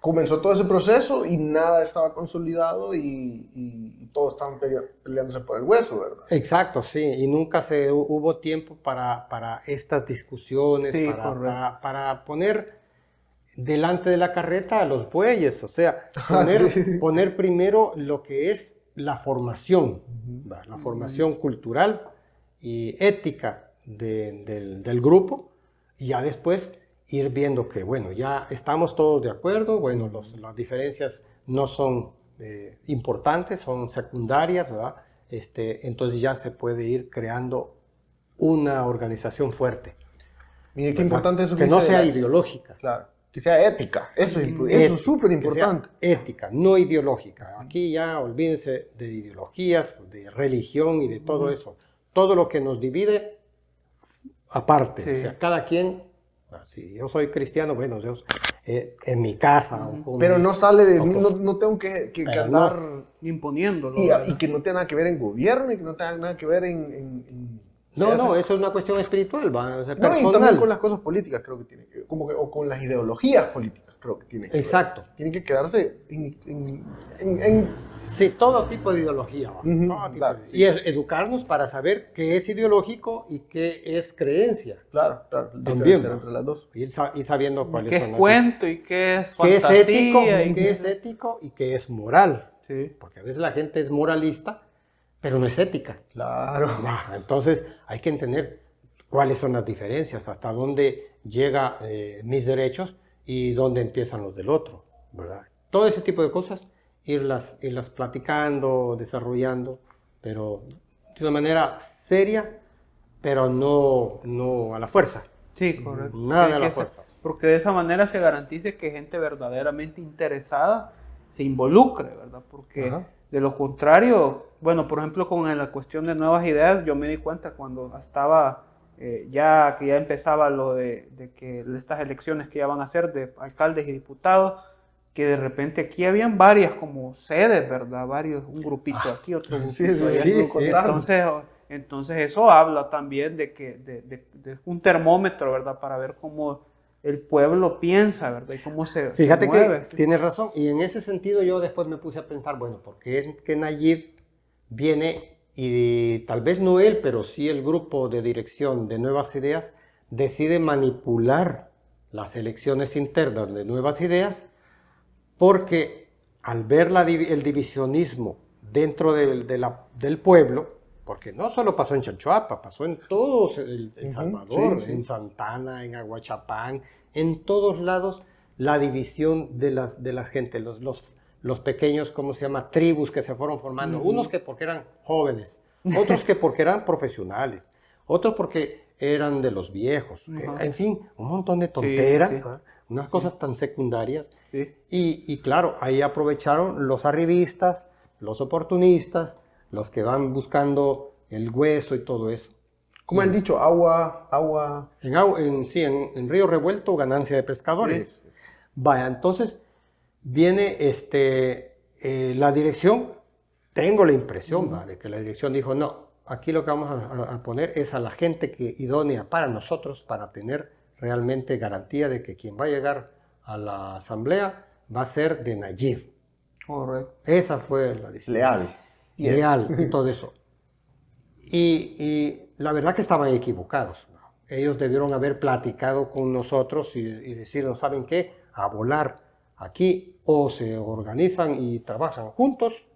comenzó todo ese proceso y nada estaba consolidado y, todos estaban peleándose por el hueso, ¿verdad? Exacto, sí, y nunca se hubo tiempo para, para estas discusiones, para, para, poner delante de la carreta a los bueyes, o sea, (laughs) poner, poner primero lo que es la formación, la formación cultural y ética del, grupo y ya después ir viendo que, bueno, ya estamos todos de acuerdo, bueno, las diferencias no son eh, importantes, son secundarias, ¿verdad? Este, entonces ya se puede ir creando una organización fuerte. Mire qué importante eso que, no sea ideológica. Claro. que sea ética. Eso, es súper importante. Ética, no ideológica. Aquí ya olvídense de ideologías, de religión y de todo eso. Todo lo que nos divide, aparte. O sea, cada quien, ah, si yo soy cristiano, bueno, Dios, eh, en mi casa. Pero no sale de mí, no, tengo que, que andar imponiéndolo. Y, que no tenga nada que ver en gobierno y que no tenga nada que ver en no, no, eso es una cuestión espiritual, va, no, y también con las cosas políticas creo que tiene que como que, o con las ideologías políticas creo que tiene que Exacto. Tienen que quedarse en, en, Sí, todo tipo de ideología. Y es educarnos para saber qué es ideológico y qué es creencia. Claro, claro. También. entre las dos. Y, sabiendo cuál ¿Qué es cuento y qué es fantasía? ¿Qué es ético y qué es, (laughs) ético y qué es moral? Sí. Porque a veces la gente es moralista pero no es ética. Claro. (laughs) entonces hay que entender cuáles son las diferencias, hasta dónde llega eh, mis derechos y dónde empiezan los del otro, ¿verdad? Todo ese tipo de cosas, irlas, irlas platicando, desarrollando, pero de una manera seria, pero no, no a la fuerza. Sí, correcto. Nada a la fuerza. porque de esa manera se garantice que gente verdaderamente interesada se involucre, ¿verdad? Porque de lo contrario, bueno, por ejemplo, con la cuestión de nuevas ideas, yo me di cuenta cuando estaba eh, ya que ya empezaba lo de, que estas elecciones que ya van a ser de alcaldes y diputados, que de repente aquí habían varias como sedes, ¿verdad? Varios, un grupito ah, aquí, otro grupito sí, Sí, sí, entonces, entonces eso habla también de que de, de, un termómetro, ¿verdad? Para ver cómo el pueblo piensa, ¿verdad? Y cómo se, Fíjate que tienes razón. Y en ese sentido yo después me puse a pensar, bueno, ¿por qué que Nayib viene y tal vez no él, pero sí el grupo de dirección de Nuevas Ideas decide manipular las elecciones internas de Nuevas Ideas porque al ver el divisionismo dentro del pueblo, porque no solo pasó en Chanchoapa, pasó en todo El, Salvador, en Santana, en Aguachapán, en todos lados la división de, las, de la gente, los, los, los pequeños, ¿cómo se llama? Tribus que se fueron formando, unos que porque eran jóvenes, otros que porque eran profesionales, otros porque eran de los viejos, eh, en fin, un montón de tonteras, unas cosas tan secundarias. Y, y claro, ahí aprovecharon los arribistas, los oportunistas, los que van buscando el hueso y todo eso. Como han dicho, agua, agua. En, en sí, en, río revuelto, ganancia de pescadores. Vaya, entonces viene este, eh, la dirección, tengo la impresión de que la dirección dijo, no, aquí lo que vamos a, poner es a la gente que idónea para nosotros, para tener realmente garantía de que quien va a llegar a la asamblea va a ser de Nayib. Correcto. Esa fue la decisión. Leal real y (laughs) todo eso. Y, la verdad que estaban equivocados. Ellos debieron haber platicado con nosotros y, y decirnos, ¿saben qué? A volar aquí o se organizan y trabajan juntos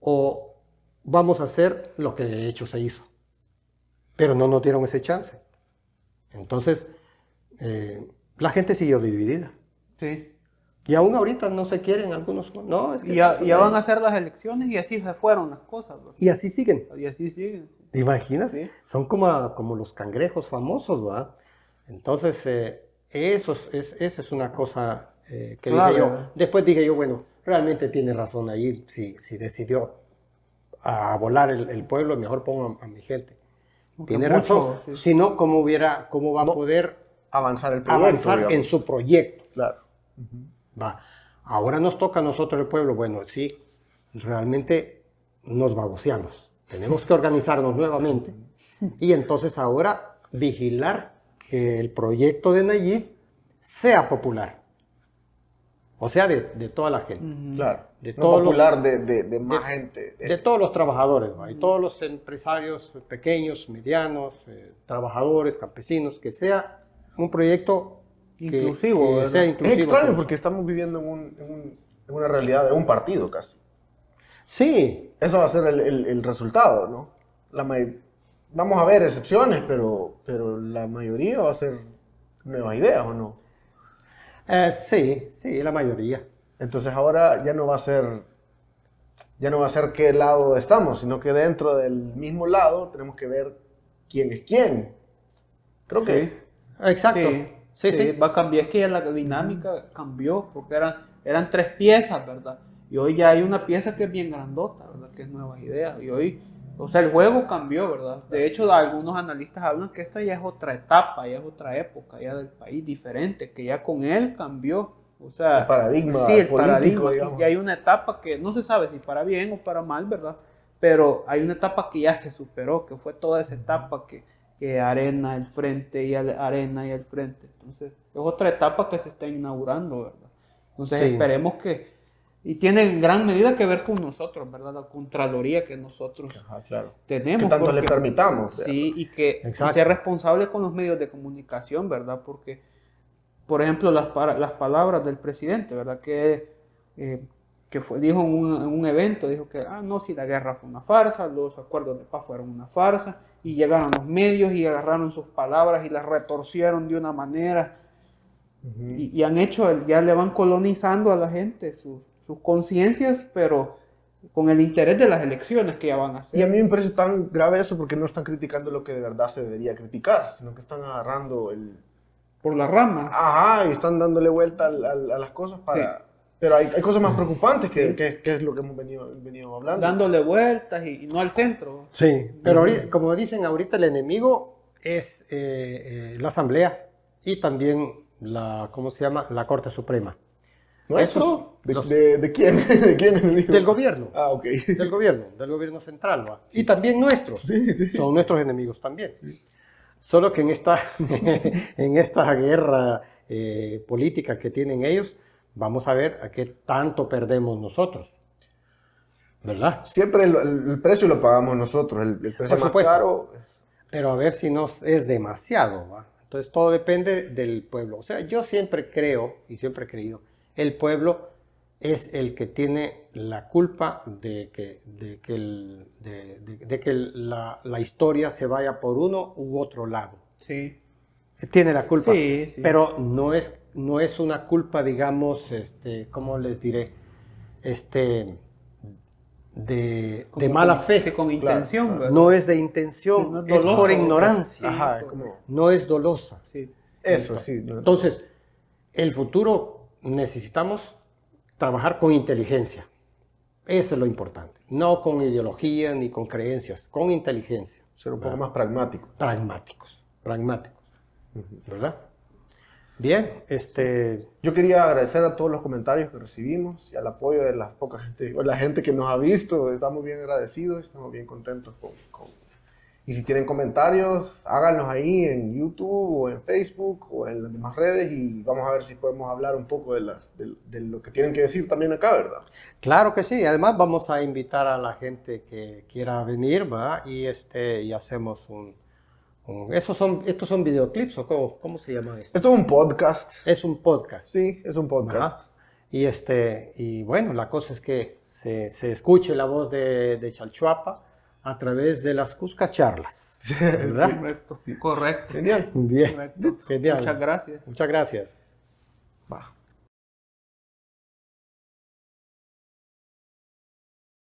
o vamos a hacer lo que de hecho se hizo. Pero no nos dieron ese chance. Entonces, eh, la gente siguió dividida. Sí. Y aún ahorita no se quieren algunos. No, es que ya, van a ser las elecciones y así se fueron las cosas. Y así siguen. Y así siguen. ¿Te imaginas? Son como, como los cangrejos famosos, ¿va? Entonces, eh, eso es, esa es una cosa eh, que dije yo. Después dije yo, bueno, realmente tiene razón ahí. Si, si decidió a volar el, pueblo, mejor pongo a, mi gente. tiene razón. Si no, ¿cómo, hubiera, ¿cómo va a poder avanzar el proyecto? Avanzar en su proyecto. Claro. Va. Ahora nos toca a nosotros el pueblo. Bueno, sí, realmente nos baboseamos. Tenemos que organizarnos nuevamente y entonces ahora vigilar que el proyecto de Nayib sea popular. O sea, de, toda la gente. Claro. De popular de, más gente. De todos los trabajadores, y todos los empresarios pequeños, medianos, eh, trabajadores, campesinos, que sea un proyecto inclusivo. Es extraño porque estamos viviendo en, una realidad de un partido casi. Sí. Eso va a ser el, resultado, ¿no? La Vamos a ver excepciones, pero, pero la mayoría va a ser nuevas ideas, ¿o no? Eh, sí, sí, la mayoría. Entonces ahora ya no va a ser ya no va a ser qué lado estamos, sino que dentro del mismo lado tenemos que ver quién es quién. Creo que. Exacto. Sí, sí. Va a cambiar, es que ya la dinámica cambió, porque eran, eran tres piezas, ¿verdad? Y hoy ya hay una pieza que es bien grandota, ¿verdad? Que es Nuevas Ideas. Y hoy, o sea, el juego cambió, ¿verdad? De hecho, algunos analistas hablan que esta ya es otra etapa, ya es otra época, ya del país diferente, que ya con él cambió. O sea, el paradigma sí, el paradigma, Y hay una etapa que no se sabe si para bien o para mal, ¿verdad? Pero hay una etapa que ya se superó, que fue toda esa etapa que, que arena el frente y arena y el frente. Entonces, es otra etapa que se está inaugurando, ¿verdad? Entonces, esperemos que, y tiene en gran medida que ver con nosotros, ¿verdad? La contraloría que nosotros tenemos. Que tanto le permitamos. Sí, y que sea responsable con los medios de comunicación, ¿verdad? Porque, por ejemplo, las, las palabras del presidente, ¿verdad? Que, eh, que fue, dijo en un, evento, dijo que, ah, no, si la guerra fue una farsa, los acuerdos de paz fueron una farsa, y llegaron los medios y agarraron sus palabras y las retorcieron de una manera. y, han hecho, ya le van colonizando a la gente sus sus conciencias, pero con el interés de las elecciones que ya van a hacer. Y a mí me parece tan grave eso porque no están criticando lo que de verdad se debería criticar, sino que están agarrando el... Por la rama. Ajá, y están dándole vuelta a, las cosas para... Pero hay, hay, cosas más preocupantes que, que, es lo que hemos venido, venido hablando. Dándole vueltas y, no al centro. Sí, pero como dicen ahorita, el enemigo es eh, eh, la Asamblea y también la, ¿cómo se llama? La Corte Suprema. ¿Nuestro? ¿De, de, quién? (laughs) ¿De quién Del gobierno. Ah, ok. Del gobierno, del gobierno central. ¿va? Y también nuestros. Sí, sí. Son nuestros enemigos también. Solo que en esta, (laughs) en esta guerra eh, política que tienen ellos, vamos a ver a qué tanto perdemos nosotros. ¿Verdad? Siempre el, precio lo pagamos nosotros, el, precio más caro. Pero a ver si nos es demasiado. ¿va? Entonces todo depende del pueblo. O sea, yo siempre creo y siempre he creído el pueblo es el que tiene la culpa de que, de que, de, que la, historia se vaya por uno u otro lado. Sí. Tiene la culpa. Sí, Pero no es, no es una culpa, digamos, este, ¿cómo les diré? Este, de, mala fe. con intención. No es de intención, es, por ignorancia. No es dolosa. Eso, sí. Entonces, el futuro necesitamos trabajar con inteligencia. Eso es lo importante. No con ideología ni con creencias, con inteligencia. Ser un poco más pragmático. Pragmáticos, pragmáticos. ¿Verdad? Bien, este... Yo quería agradecer a todos los comentarios que recibimos y al apoyo de la poca gente, la gente que nos ha visto. Estamos bien agradecidos, estamos bien contentos con y si tienen comentarios, háganlos ahí en YouTube o en Facebook o en las demás redes y vamos a ver si podemos hablar un poco de, las, de, lo que tienen que decir también acá, ¿verdad? Claro que sí. Además vamos a invitar a la gente que quiera venir, ¿verdad? Y, este, y hacemos un... ¿Esos son, ¿Estos son videoclips o cómo, se llama esto? Esto es un podcast. Es un podcast. Sí, es un podcast. Y, este, y bueno, la cosa es que se, se escuche la voz de, de Chalchuapa a través de las Cuscas Charlas. (laughs) ¿Verdad? correcto, sí. correcto. Genial. Bien. Genial. Muchas gracias. Muchas gracias. Va.